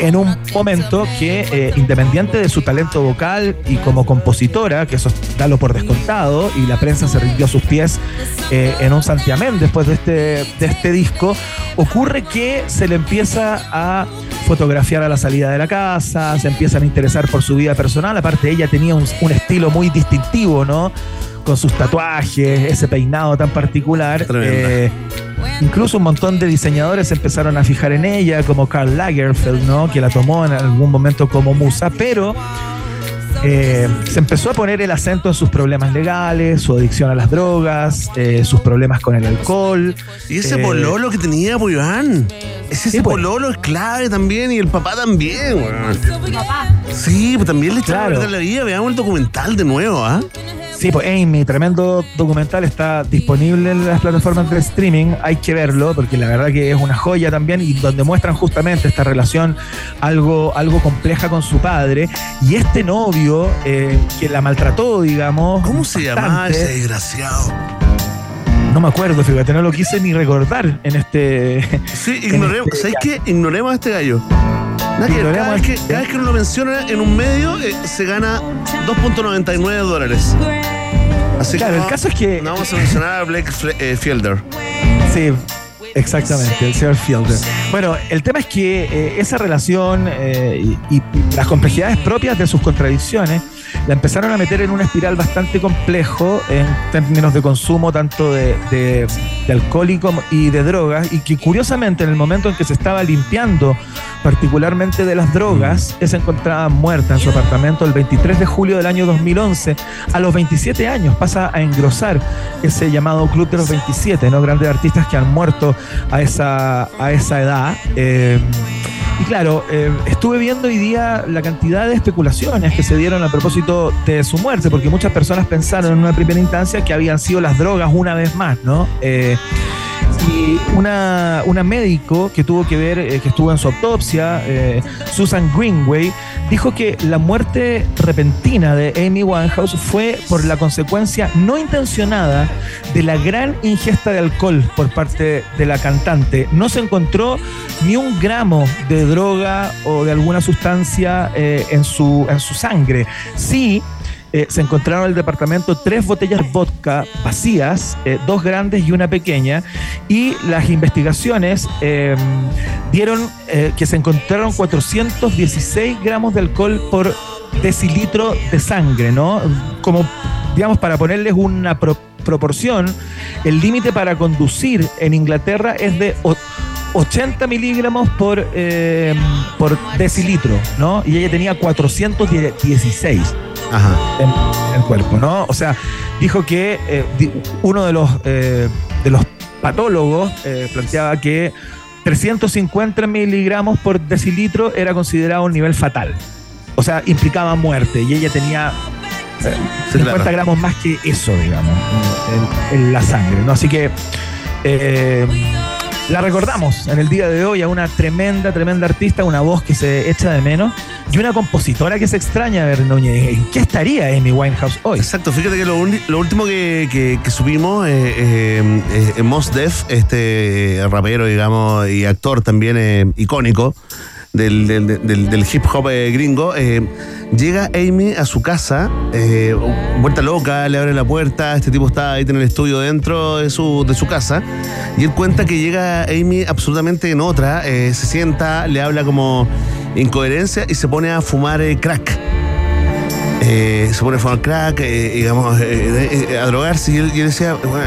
en un momento que, eh, independiente de su talento vocal y como compositora, que eso dalo por descontado, y la prensa se rindió a sus pies en un santiamén después de este, de este disco, ocurre que se le empieza a fotografiar a la salida de la casa, se empiezan a interesar por su vida personal, aparte ella tenía un, un estilo muy distintivo, ¿no? Con sus tatuajes, ese peinado tan particular. Eh, incluso un montón de diseñadores se empezaron a fijar en ella, como Karl Lagerfeld, ¿no? Que la tomó en algún momento como musa, pero eh, se empezó a poner el acento en sus problemas legales, su adicción a las drogas, eh, sus problemas con el alcohol. Y ese eh, pololo que tenía, pues, Iván. Ese, ese pues. pololo es clave también y el papá también, weón. Sí, pues también le echaron Claro. la vida. Veamos el documental de nuevo, ¿ah? Sí, pues Amy, tremendo documental, está disponible en las plataformas de streaming, hay que verlo porque la verdad que es una joya también y donde muestran justamente esta relación algo, algo compleja con su padre y este novio eh, que la maltrató, digamos. ¿Cómo se llamaba ese desgraciado? No me acuerdo, fíjate, no lo quise ni recordar en este... Sí, ignoremos. este- ¿Sabes qué? Ignoremos a este gallo. Cada, vez que, cada vez que uno lo menciona en un medio, eh, se gana 2.99 dólares. Así Claro, que el no- caso es que- No vamos a mencionar a Blake eh, Fielder. Sí, exactamente, el señor Fielder. Bueno, el tema es que eh, esa relación y, y las complejidades propias de sus contradicciones la empezaron a meter en una espiral bastante complejo en términos de consumo tanto de, de- de alcohol y, de drogas y que curiosamente en el momento en que se estaba limpiando particularmente de las drogas, ella se encontraba muerta en su apartamento el 23 de julio del año 2011 a los 27 años pasa a engrosar ese llamado Club de los 27, ¿no? Grandes artistas que han muerto a esa, a esa edad. Eh, y claro, eh, estuve viendo hoy día la cantidad de especulaciones que se dieron a propósito de su muerte, porque muchas personas pensaron en una primera instancia que habían sido las drogas una vez más, ¿no? Eh, y una, una médico que tuvo que ver, eh, que estuvo en su autopsia, eh, Susan Greenway, dijo que la muerte repentina de Amy Winehouse fue por la consecuencia no intencionada de la gran ingesta de alcohol por parte de la cantante. No se encontró ni un gramo de droga o de alguna sustancia eh, en, su, en su sangre. Sí, eh, se encontraron en el departamento tres botellas vodka vacías, eh, dos grandes y una pequeña, y las investigaciones eh, dieron eh, que se encontraron 416 gramos de alcohol por decilitro de sangre, ¿no? Como, digamos, para ponerles una pro- proporción, el límite para conducir en Inglaterra es de 80 miligramos por, eh, por decilitro, ¿no? Y ella tenía 416 en el cuerpo, ¿no? O sea, dijo que eh, uno de los, eh, de los patólogos planteaba que 350 miligramos por decilitro era considerado un nivel fatal. O sea, implicaba muerte y ella tenía eh, 50 claro. gramos más que eso, digamos, en, en la sangre, ¿no? Así que eh, la recordamos en el día de hoy a una tremenda, tremenda artista, una voz que se echa de menos y una compositora que se extraña ver Núñez. ¿En qué estaría Amy Winehouse hoy? Exacto, fíjate que lo, uni- lo último que, supimos, eh, eh, eh, Def, este rapero, digamos, y actor también eh, icónico del, del- del- hip hop eh, gringo, eh, llega Amy a su casa, eh, vuelta loca, le abre la puerta, este tipo está ahí en el estudio dentro de su, de su casa, y él cuenta que llega Amy absolutamente en otra, se sienta, le habla como incoherencia y se pone a fumar crack. Se pone a fumar crack, eh, digamos, a drogarse. Y él, decía, "Bueno,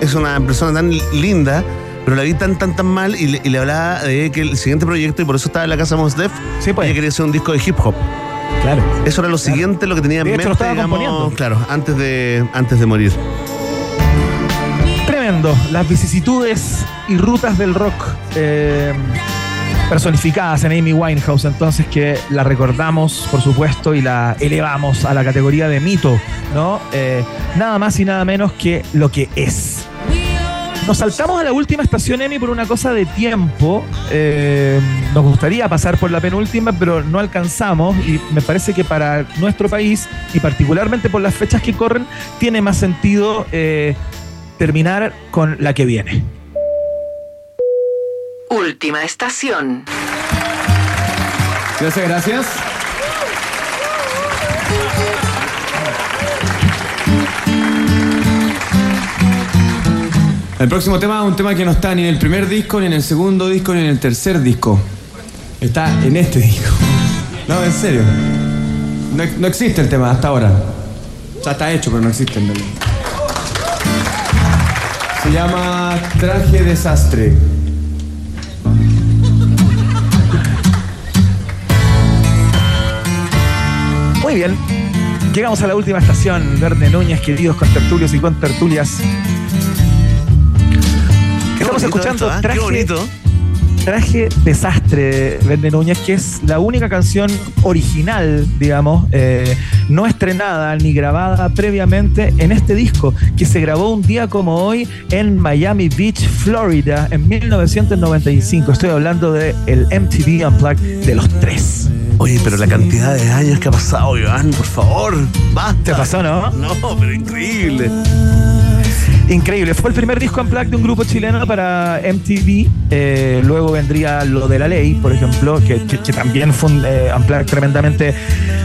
es una persona tan linda, pero la vi tan, tan, tan mal. Y le, y le hablaba de que el siguiente proyecto, y por eso estaba en la casa Mos Def, ella quería hacer un disco de hip hop. Claro. Eso era lo siguiente, lo que tenía en De hecho, mente, lo estaba digamos, componiendo. claro, antes de, antes de morir. Tremendo. Las vicisitudes y rutas del rock eh, personificadas en Amy Winehouse, entonces que la recordamos, por supuesto, y la elevamos a la categoría de mito, ¿no? Eh, nada más y nada menos que lo que es. Nos saltamos a la última estación, Emi, por una cosa de tiempo. Eh, nos gustaría pasar por la penúltima, pero no alcanzamos. Y me parece que para nuestro país, y particularmente por las fechas que corren, tiene más sentido eh, terminar con la que viene. Última estación. Gracias, gracias. El próximo tema es un tema que no está ni en el primer disco, ni en el segundo disco, ni en el tercer disco. Está en este disco. No, en serio. No, no existe el tema hasta ahora. Sea, está hecho, pero no existe en realidad. Se llama Traje Desastre. Muy bien. Llegamos a la última estación, Verde Núñez, queridos contertulios y contertulias. Estamos escuchando esto, ¿ah? Qué traje, bonito. traje Desastre, Verde Núñez, que es la única canción original, digamos, eh, no estrenada ni grabada previamente en este disco, que se grabó un día como hoy en Miami Beach, Florida, en 1995. Estoy hablando del el MTV Unplugged de los tres. Oye, pero la cantidad de años que ha pasado, Iván, por favor, basta. ¿Te pasó, no? No, pero increíble. Increíble, fue el primer disco en de un grupo chileno para MTV. eh, luego vendría lo de la ley, por ejemplo, que, también fue un eh, tremendamente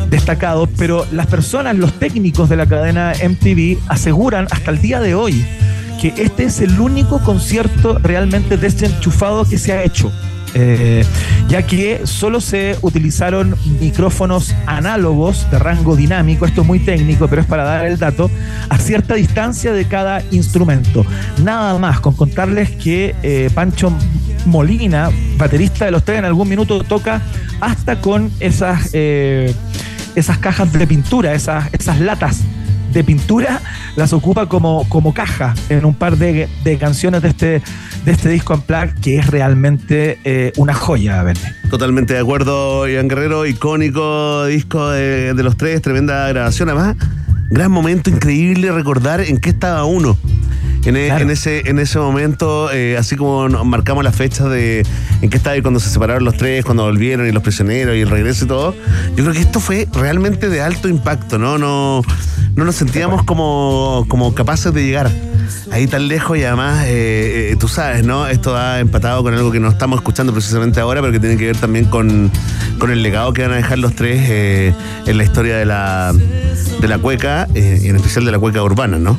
destacado. Pero las personas, los técnicos de la cadena MTV, aseguran hasta el día de hoy que este es el único concierto realmente desenchufado que se ha hecho. Eh, ya que solo se utilizaron micrófonos análogos de rango dinámico, esto es muy técnico, pero es para dar el dato, a cierta distancia de cada instrumento. Nada más, con contarles que eh, Pancho Molina, baterista de los tres, en algún minuto toca hasta con esas, eh, esas cajas de pintura, esas, esas latas de pintura las ocupa como, como caja en un par de, de canciones de este, de este disco plaque que es realmente eh, una joya, Verne. Totalmente de acuerdo, Iván Guerrero, icónico disco de, de los tres, tremenda grabación. Además, gran momento increíble recordar en qué estaba uno. En, e- en ese, en ese momento, eh, así como nos marcamos las fechas de en qué estaba y cuando se separaron los tres, cuando volvieron y los prisioneros y el regreso y todo, yo creo que esto fue realmente de alto impacto, ¿no? No, no nos sentíamos como, como capaces de llegar ahí tan lejos y además, eh, eh, tú sabes, ¿no? Esto ha empatado con algo que no estamos escuchando precisamente ahora, pero que tiene que ver también con, con el legado que van a dejar los tres eh, en la historia de la, de la cueca, y en especial de la cueca urbana, ¿no?